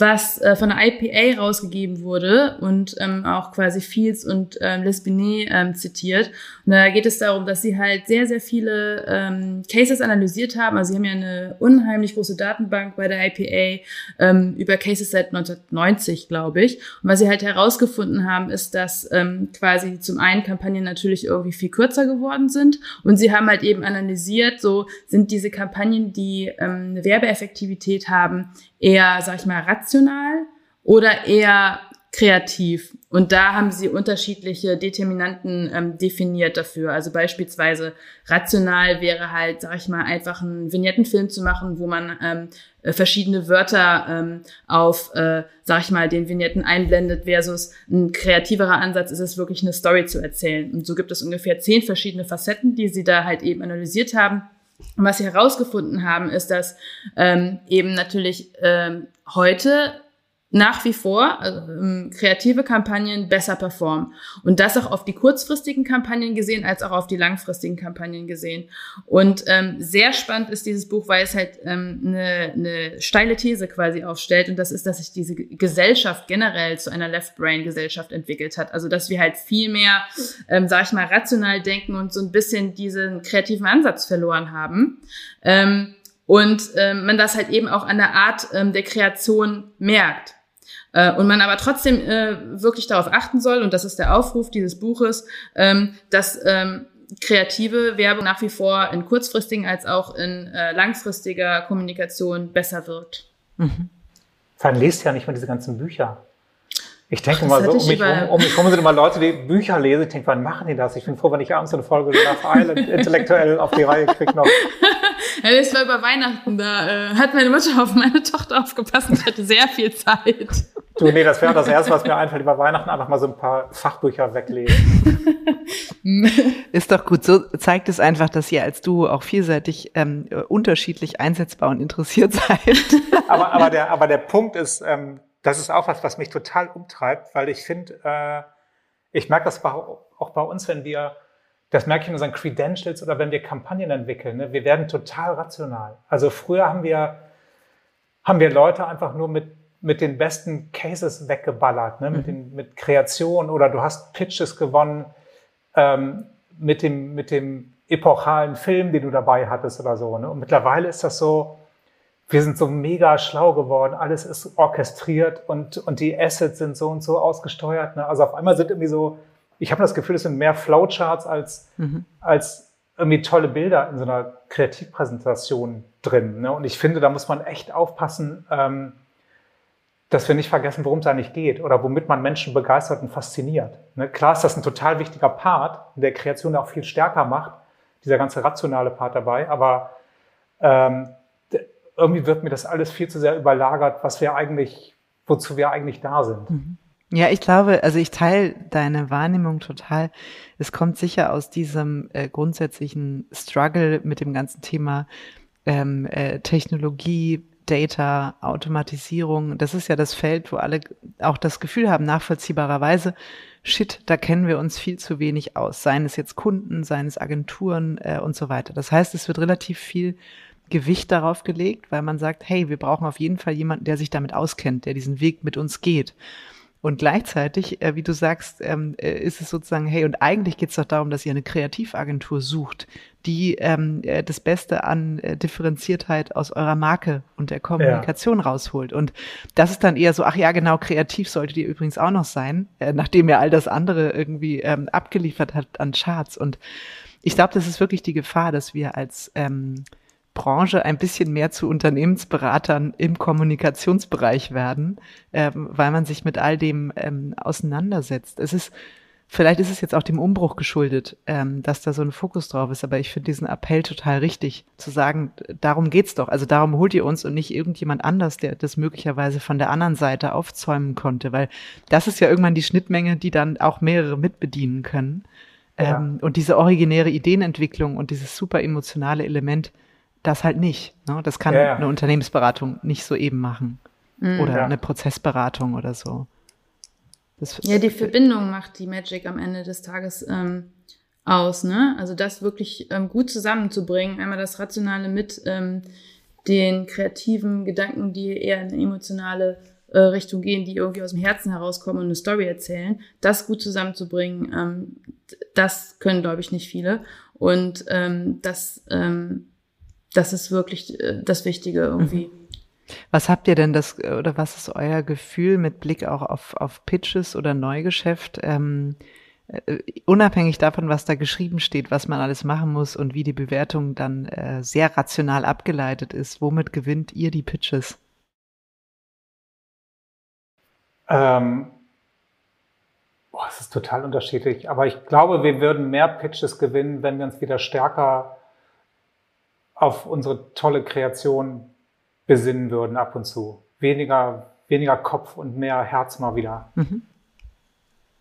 was äh, von der IPA rausgegeben wurde und ähm, auch quasi Fields und ähm, Les Binet ähm, zitiert. Und da geht es darum, dass sie halt sehr, sehr viele ähm, Cases analysiert haben. Also sie haben ja eine unheimlich große Datenbank bei der IPA ähm, über Cases seit 1990, glaube ich. Und was sie halt herausgefunden haben, ist, dass ähm, quasi zum einen Kampagnen natürlich irgendwie viel kürzer geworden sind und sie haben halt eben analysiert, so sind diese Kampagnen, die ähm, eine Werbeeffektivität haben, eher, sag ich mal, rational oder eher kreativ. Und da haben sie unterschiedliche Determinanten ähm, definiert dafür. Also beispielsweise rational wäre halt, sag ich mal, einfach einen Vignettenfilm zu machen, wo man ähm, äh, verschiedene Wörter ähm, auf, äh, sag ich mal, den Vignetten einblendet, versus ein kreativerer Ansatz ist es wirklich eine Story zu erzählen. Und so gibt es ungefähr zehn verschiedene Facetten, die sie da halt eben analysiert haben. Und was sie herausgefunden haben, ist, dass ähm, eben natürlich ähm, heute nach wie vor ähm, kreative Kampagnen besser performen. Und das auch auf die kurzfristigen Kampagnen gesehen, als auch auf die langfristigen Kampagnen gesehen. Und ähm, sehr spannend ist dieses Buch, weil es halt ähm, eine, eine steile These quasi aufstellt. Und das ist, dass sich diese Gesellschaft generell zu einer Left-Brain-Gesellschaft entwickelt hat. Also dass wir halt viel mehr, ähm, sag ich mal, rational denken und so ein bisschen diesen kreativen Ansatz verloren haben. Ähm, und ähm, man das halt eben auch an der Art ähm, der Kreation merkt. Äh, und man aber trotzdem äh, wirklich darauf achten soll, und das ist der Aufruf dieses Buches, ähm, dass ähm, kreative Werbung nach wie vor in kurzfristigen als auch in äh, langfristiger Kommunikation besser wirkt. Mhm. Vor allem lest ja nicht mal diese ganzen Bücher. Ich denke Ach, mal so, um mich, um, um mich herum sind immer Leute, die Bücher lesen. Ich denke, wann machen die das? Ich bin froh, wenn ich abends eine Folge Love Island intellektuell auf die Reihe kriege noch. Ja, das war über Weihnachten, da äh, hat meine Mutter auf meine Tochter aufgepasst und hatte sehr viel Zeit. Du, nee, das wäre das Erste, was mir einfällt, über Weihnachten einfach mal so ein paar Fachbücher weglegen. Ist doch gut. So zeigt es einfach, dass ihr als Duo auch vielseitig ähm, unterschiedlich einsetzbar und interessiert seid. aber, aber, der, aber der Punkt ist, ähm, das ist auch was, was mich total umtreibt, weil ich finde, äh, ich merke das auch bei uns, wenn wir, das merke ich in unseren Credentials oder wenn wir Kampagnen entwickeln, ne, wir werden total rational. Also früher haben wir, haben wir Leute einfach nur mit mit den besten Cases weggeballert, ne? mit, mhm. den, mit Kreation oder du hast Pitches gewonnen ähm, mit, dem, mit dem epochalen Film, den du dabei hattest oder so. Ne? Und mittlerweile ist das so, wir sind so mega schlau geworden, alles ist orchestriert und, und die Assets sind so und so ausgesteuert. Ne? Also auf einmal sind irgendwie so, ich habe das Gefühl, es sind mehr Flowcharts als, mhm. als irgendwie tolle Bilder in so einer Kreativpräsentation drin. Ne? Und ich finde, da muss man echt aufpassen, ähm, dass wir nicht vergessen, worum es eigentlich geht oder womit man Menschen begeistert und fasziniert. Ne? Klar ist das ein total wichtiger Part, der Kreation auch viel stärker macht, dieser ganze rationale Part dabei, aber ähm, irgendwie wird mir das alles viel zu sehr überlagert, was wir eigentlich, wozu wir eigentlich da sind. Mhm. Ja, ich glaube, also ich teile deine Wahrnehmung total. Es kommt sicher aus diesem äh, grundsätzlichen Struggle mit dem ganzen Thema ähm, äh, Technologie, Data, Automatisierung, das ist ja das Feld, wo alle auch das Gefühl haben, nachvollziehbarerweise, shit, da kennen wir uns viel zu wenig aus, seien es jetzt Kunden, seien es Agenturen äh, und so weiter. Das heißt, es wird relativ viel Gewicht darauf gelegt, weil man sagt, hey, wir brauchen auf jeden Fall jemanden, der sich damit auskennt, der diesen Weg mit uns geht. Und gleichzeitig, äh, wie du sagst, ähm, äh, ist es sozusagen, hey, und eigentlich geht es doch darum, dass ihr eine Kreativagentur sucht, die ähm, äh, das Beste an äh, Differenziertheit aus eurer Marke und der Kommunikation ja. rausholt. Und das ist dann eher so, ach ja, genau, kreativ solltet ihr übrigens auch noch sein, nachdem ihr all das andere irgendwie ähm, abgeliefert habt an Charts. Und ich glaube, das ist wirklich die Gefahr, dass wir als ähm, Branche ein bisschen mehr zu Unternehmensberatern im Kommunikationsbereich werden, ähm, weil man sich mit all dem ähm, auseinandersetzt. Es ist Vielleicht ist es jetzt auch dem Umbruch geschuldet, ähm, dass da so ein Fokus drauf ist, aber ich finde diesen Appell total richtig, zu sagen, darum geht's doch. Also darum holt ihr uns und nicht irgendjemand anders, der das möglicherweise von der anderen Seite aufzäumen konnte, weil das ist ja irgendwann die Schnittmenge, die dann auch mehrere mitbedienen können. Ja. Ähm, und diese originäre Ideenentwicklung und dieses super emotionale Element, das halt nicht. Ne? Das kann ja, ja. eine Unternehmensberatung nicht so eben machen. Mhm. Oder eine Prozessberatung oder so. Das ja, die Verbindung macht die Magic am Ende des Tages ähm, aus, ne? Also das wirklich ähm, gut zusammenzubringen, einmal das Rationale mit ähm, den kreativen Gedanken, die eher in eine emotionale äh, Richtung gehen, die irgendwie aus dem Herzen herauskommen und eine Story erzählen, das gut zusammenzubringen, ähm, das können, glaube ich, nicht viele. Und ähm, das, ähm, das ist wirklich äh, das Wichtige irgendwie. Mhm. Was habt ihr denn das, oder was ist euer Gefühl mit Blick auch auf, auf Pitches oder Neugeschäft? Ähm, äh, unabhängig davon, was da geschrieben steht, was man alles machen muss und wie die Bewertung dann äh, sehr rational abgeleitet ist, womit gewinnt ihr die Pitches? Ähm, boah, es ist total unterschiedlich. Aber ich glaube, wir würden mehr Pitches gewinnen, wenn wir uns wieder stärker auf unsere tolle Kreation besinnen würden ab und zu. Weniger, weniger Kopf und mehr Herz mal wieder. Mhm.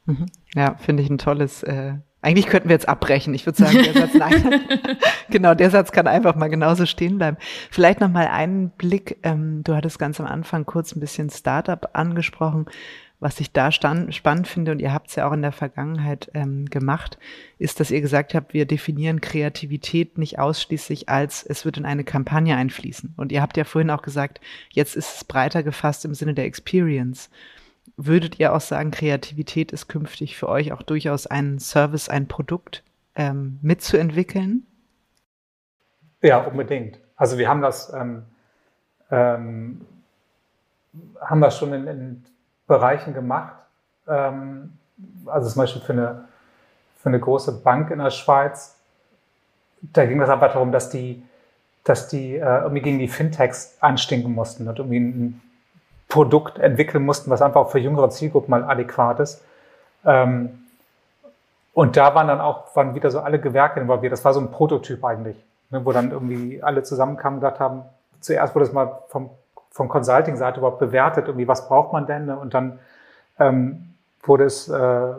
Mhm. Ja, finde ich ein tolles. Äh, eigentlich könnten wir jetzt abbrechen. Ich würde sagen, der Satz, nein. genau, der Satz kann einfach mal genauso stehen bleiben. Vielleicht noch mal einen Blick. Ähm, du hattest ganz am Anfang kurz ein bisschen Startup angesprochen. Was ich da stand, spannend finde, und ihr habt es ja auch in der Vergangenheit ähm, gemacht, ist, dass ihr gesagt habt, wir definieren Kreativität nicht ausschließlich als, es wird in eine Kampagne einfließen. Und ihr habt ja vorhin auch gesagt, jetzt ist es breiter gefasst im Sinne der Experience. Würdet ihr auch sagen, Kreativität ist künftig für euch auch durchaus ein Service, ein Produkt ähm, mitzuentwickeln? Ja, unbedingt. Also wir haben das, ähm, ähm, haben das schon in, in Bereichen gemacht. Ähm, also zum Beispiel für eine, für eine große Bank in der Schweiz. Da ging es einfach darum, dass die, dass die äh, irgendwie gegen die Fintechs anstinken mussten und irgendwie ein Produkt entwickeln mussten, was einfach auch für jüngere Zielgruppen mal adäquat ist. Ähm, und da waren dann auch, waren wieder so alle Gewerke involviert. Das war so ein Prototyp eigentlich, ne, wo dann irgendwie alle zusammenkamen und gesagt haben, zuerst wurde es mal vom von Consulting-Seite überhaupt bewertet, irgendwie was braucht man denn? Und dann ähm, wurde, es, äh,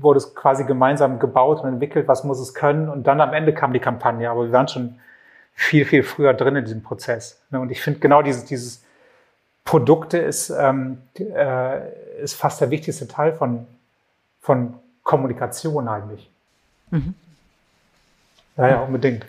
wurde es quasi gemeinsam gebaut und entwickelt, was muss es können. Und dann am Ende kam die Kampagne, aber wir waren schon viel, viel früher drin in diesem Prozess. Ne? Und ich finde genau dieses, dieses Produkte ist, ähm, äh, ist fast der wichtigste Teil von, von Kommunikation eigentlich. Mhm. Ja, ja, unbedingt.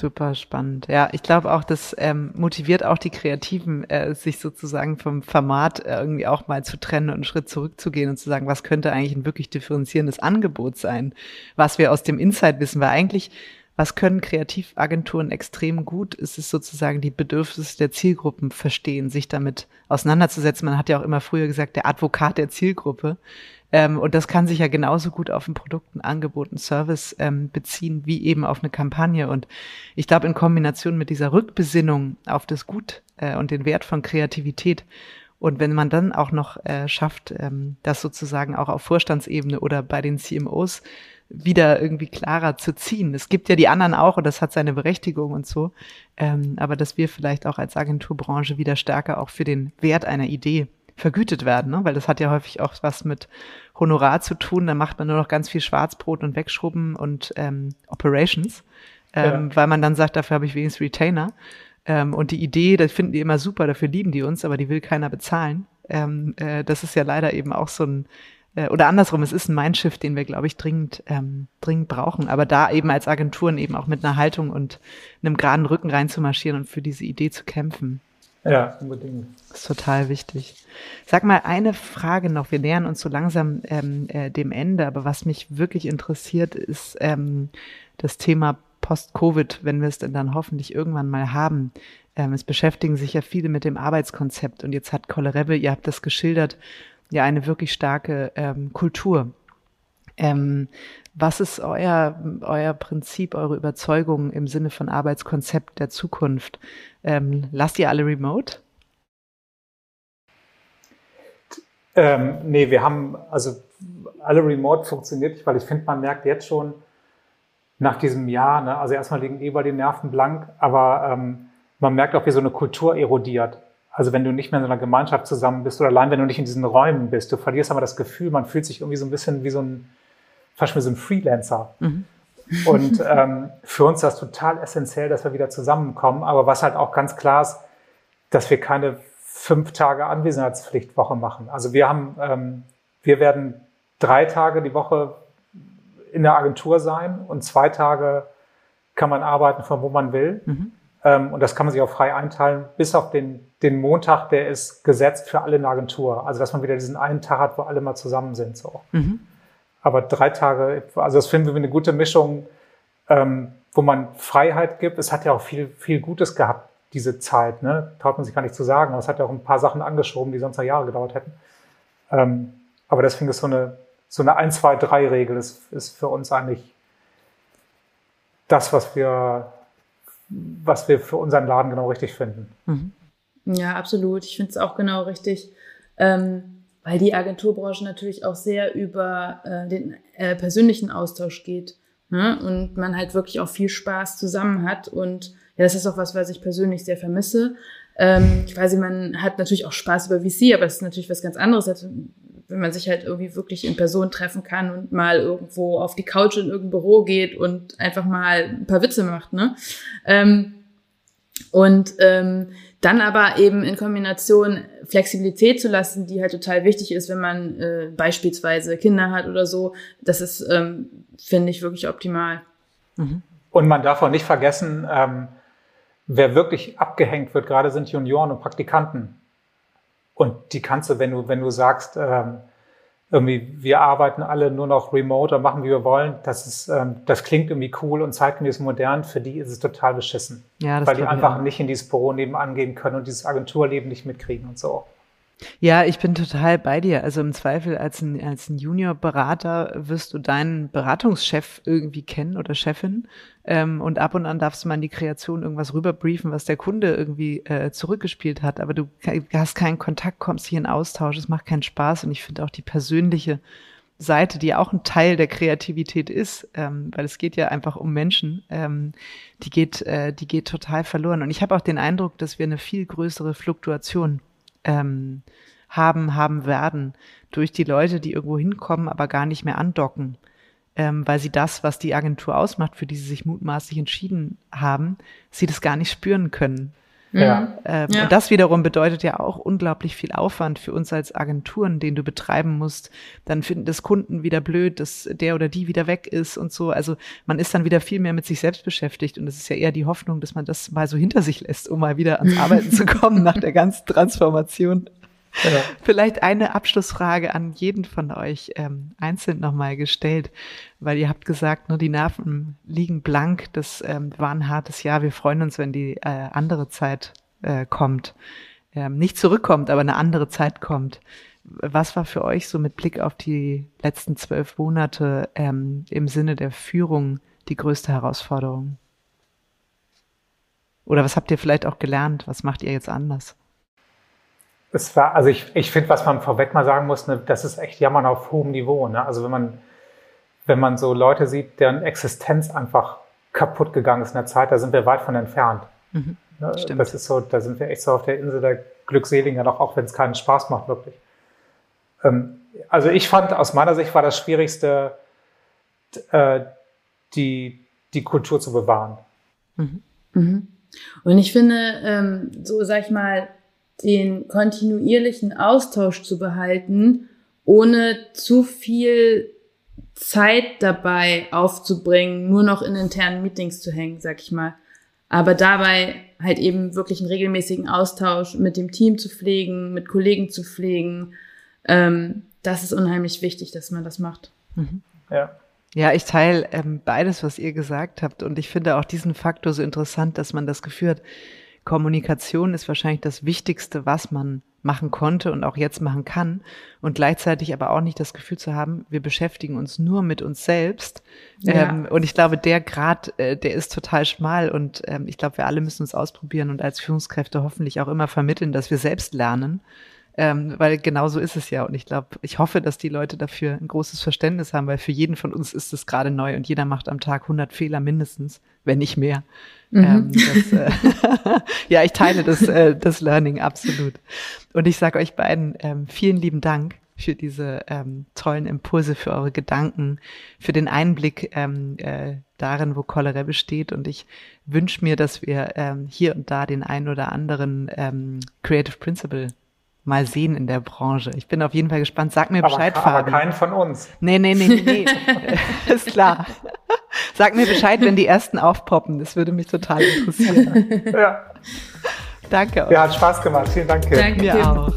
Super spannend. Ja, ich glaube auch, das ähm, motiviert auch die Kreativen, äh, sich sozusagen vom Format äh, irgendwie auch mal zu trennen und einen Schritt zurückzugehen und zu sagen, was könnte eigentlich ein wirklich differenzierendes Angebot sein, was wir aus dem Insight wissen, weil eigentlich, was können Kreativagenturen extrem gut, ist es sozusagen die Bedürfnisse der Zielgruppen verstehen, sich damit auseinanderzusetzen. Man hat ja auch immer früher gesagt, der Advokat der Zielgruppe. Ähm, und das kann sich ja genauso gut auf ein Produkt, ein Angebot, ein Service ähm, beziehen, wie eben auf eine Kampagne. Und ich glaube, in Kombination mit dieser Rückbesinnung auf das Gut äh, und den Wert von Kreativität und wenn man dann auch noch äh, schafft, ähm, das sozusagen auch auf Vorstandsebene oder bei den CMOs wieder irgendwie klarer zu ziehen. Es gibt ja die anderen auch und das hat seine Berechtigung und so. Ähm, aber dass wir vielleicht auch als Agenturbranche wieder stärker auch für den Wert einer Idee vergütet werden, ne? weil das hat ja häufig auch was mit Honorar zu tun. Da macht man nur noch ganz viel Schwarzbrot und Wegschrubben und ähm, Operations, ähm, ja. weil man dann sagt, dafür habe ich wenigstens Retainer. Ähm, und die Idee, das finden die immer super, dafür lieben die uns, aber die will keiner bezahlen. Ähm, äh, das ist ja leider eben auch so ein äh, oder andersrum, es ist ein Mindshift, den wir, glaube ich, dringend, ähm, dringend brauchen. Aber da eben als Agenturen eben auch mit einer Haltung und einem geraden Rücken reinzumarschieren und für diese Idee zu kämpfen. Ja, unbedingt. Das ist total wichtig. Sag mal eine Frage noch. Wir nähern uns so langsam ähm, äh, dem Ende, aber was mich wirklich interessiert, ist ähm, das Thema Post-Covid, wenn wir es denn dann hoffentlich irgendwann mal haben. Ähm, es beschäftigen sich ja viele mit dem Arbeitskonzept und jetzt hat Kolle ihr habt das geschildert, ja eine wirklich starke ähm, Kultur. Ähm, was ist euer, euer Prinzip, eure Überzeugung im Sinne von Arbeitskonzept der Zukunft? Ähm, lasst ihr alle remote? Ähm, nee, wir haben, also alle remote funktioniert nicht, weil ich finde, man merkt jetzt schon nach diesem Jahr, ne, also erstmal liegen eh bei den Nerven blank, aber ähm, man merkt auch, wie so eine Kultur erodiert. Also wenn du nicht mehr in so einer Gemeinschaft zusammen bist oder allein wenn du nicht in diesen Räumen bist, du verlierst aber das Gefühl, man fühlt sich irgendwie so ein bisschen wie so ein, fast wie so ein Freelancer. Mhm. Und ähm, für uns ist das total essentiell, dass wir wieder zusammenkommen. Aber was halt auch ganz klar ist, dass wir keine fünf Tage Anwesenheitspflichtwoche machen. Also wir haben, ähm, wir werden drei Tage die Woche in der Agentur sein und zwei Tage kann man arbeiten von wo man will. Mhm. Ähm, und das kann man sich auch frei einteilen, bis auf den, den Montag, der ist gesetzt für alle in der Agentur. Also dass man wieder diesen einen Tag hat, wo alle mal zusammen sind. So. Mhm. Aber drei Tage, also das finden wir eine gute Mischung, ähm, wo man Freiheit gibt. Es hat ja auch viel, viel Gutes gehabt, diese Zeit. Ne? Traut man sich gar nicht zu sagen. Aber es hat ja auch ein paar Sachen angeschoben, die sonst noch Jahre gedauert hätten. Ähm, aber deswegen ist so eine, so eine 1, 2, 3 Regel ist, ist für uns eigentlich das, was wir, was wir für unseren Laden genau richtig finden. Mhm. Ja, absolut. Ich finde es auch genau richtig. Ähm, weil die Agenturbranche natürlich auch sehr über äh, den äh, persönlichen Austausch geht. Ne? Und man halt wirklich auch viel Spaß zusammen hat. Und ja, das ist auch was, was ich persönlich sehr vermisse. Ähm, weiß, man hat natürlich auch Spaß über VC, aber das ist natürlich was ganz anderes, als wenn man sich halt irgendwie wirklich in Person treffen kann und mal irgendwo auf die Couch in irgendein Büro geht und einfach mal ein paar Witze macht. Ne? Ähm, und ähm, dann aber eben in Kombination Flexibilität zu lassen, die halt total wichtig ist, wenn man äh, beispielsweise Kinder hat oder so. Das ist, ähm, finde ich, wirklich optimal. Mhm. Und man darf auch nicht vergessen, ähm, wer wirklich abgehängt wird, gerade sind Junioren und Praktikanten. Und die kannst du, wenn du, wenn du sagst, ähm, irgendwie, wir arbeiten alle nur noch remote oder machen, wie wir wollen. Das ist, ähm, das klingt irgendwie cool und zeitgemäß modern. Für die ist es total beschissen. Ja, das weil die einfach nicht in dieses Büro nebenan gehen können und dieses Agenturleben nicht mitkriegen und so. Ja, ich bin total bei dir. Also im Zweifel als ein, als ein Junior-Berater wirst du deinen Beratungschef irgendwie kennen oder Chefin. Ähm, und ab und an darfst du mal in die Kreation irgendwas rüberbriefen, was der Kunde irgendwie äh, zurückgespielt hat. Aber du hast keinen Kontakt, kommst hier in Austausch, es macht keinen Spaß. Und ich finde auch die persönliche Seite, die auch ein Teil der Kreativität ist, ähm, weil es geht ja einfach um Menschen, ähm, die geht, äh, die geht total verloren. Und ich habe auch den Eindruck, dass wir eine viel größere Fluktuation ähm, haben, haben werden durch die Leute, die irgendwo hinkommen, aber gar nicht mehr andocken, ähm, weil sie das, was die Agentur ausmacht, für die sie sich mutmaßlich entschieden haben, sie das gar nicht spüren können. Ja. Ähm, ja. Und das wiederum bedeutet ja auch unglaublich viel Aufwand für uns als Agenturen, den du betreiben musst. Dann finden das Kunden wieder blöd, dass der oder die wieder weg ist und so. Also man ist dann wieder viel mehr mit sich selbst beschäftigt und es ist ja eher die Hoffnung, dass man das mal so hinter sich lässt, um mal wieder ans Arbeiten zu kommen nach der ganzen Transformation. Ja. Vielleicht eine Abschlussfrage an jeden von euch ähm, einzeln nochmal gestellt, weil ihr habt gesagt, nur die Nerven liegen blank. Das ähm, war ein hartes Jahr. Wir freuen uns, wenn die äh, andere Zeit äh, kommt. Ähm, nicht zurückkommt, aber eine andere Zeit kommt. Was war für euch so mit Blick auf die letzten zwölf Monate ähm, im Sinne der Führung die größte Herausforderung? Oder was habt ihr vielleicht auch gelernt? Was macht ihr jetzt anders? Es war, also ich, ich finde, was man vorweg mal sagen muss, ne, das ist echt Jammern auf hohem Niveau. Ne? Also wenn man, wenn man so Leute sieht, deren Existenz einfach kaputt gegangen ist in der Zeit, da sind wir weit von entfernt. Mhm, ne? Das ist so, da sind wir echt so auf der Insel der Glückseligen noch, auch wenn es keinen Spaß macht, wirklich. Ähm, also ich fand, aus meiner Sicht war das Schwierigste, äh, die, die Kultur zu bewahren. Mhm. Mhm. Und ich finde, ähm, so sag ich mal, den kontinuierlichen Austausch zu behalten, ohne zu viel Zeit dabei aufzubringen, nur noch in internen Meetings zu hängen, sag ich mal. Aber dabei halt eben wirklich einen regelmäßigen Austausch mit dem Team zu pflegen, mit Kollegen zu pflegen. Ähm, das ist unheimlich wichtig, dass man das macht. Mhm. Ja. Ja, ich teile ähm, beides, was ihr gesagt habt. Und ich finde auch diesen Faktor so interessant, dass man das Gefühl hat, Kommunikation ist wahrscheinlich das Wichtigste, was man machen konnte und auch jetzt machen kann. Und gleichzeitig aber auch nicht das Gefühl zu haben, wir beschäftigen uns nur mit uns selbst. Ja. Ähm, und ich glaube, der Grad, äh, der ist total schmal. Und ähm, ich glaube, wir alle müssen uns ausprobieren und als Führungskräfte hoffentlich auch immer vermitteln, dass wir selbst lernen ähm, weil genau so ist es ja. Und ich glaube, ich hoffe, dass die Leute dafür ein großes Verständnis haben, weil für jeden von uns ist es gerade neu und jeder macht am Tag 100 Fehler mindestens, wenn nicht mehr. Mhm. Ähm, das, äh, ja, ich teile das, äh, das Learning absolut. Und ich sage euch beiden ähm, vielen lieben Dank für diese ähm, tollen Impulse, für eure Gedanken, für den Einblick ähm, äh, darin, wo Cholera besteht. Und ich wünsche mir, dass wir ähm, hier und da den einen oder anderen ähm, Creative Principle mal sehen in der Branche. Ich bin auf jeden Fall gespannt. Sag mir Bescheid, aber, Fabian. Aber keinen von uns. Nee, nee, nee, nee. ist klar. Sag mir Bescheid, wenn die ersten aufpoppen. Das würde mich total interessieren. ja. Danke Auch. Ja, hat Spaß gemacht. Vielen Dank. Danke. Mir auch.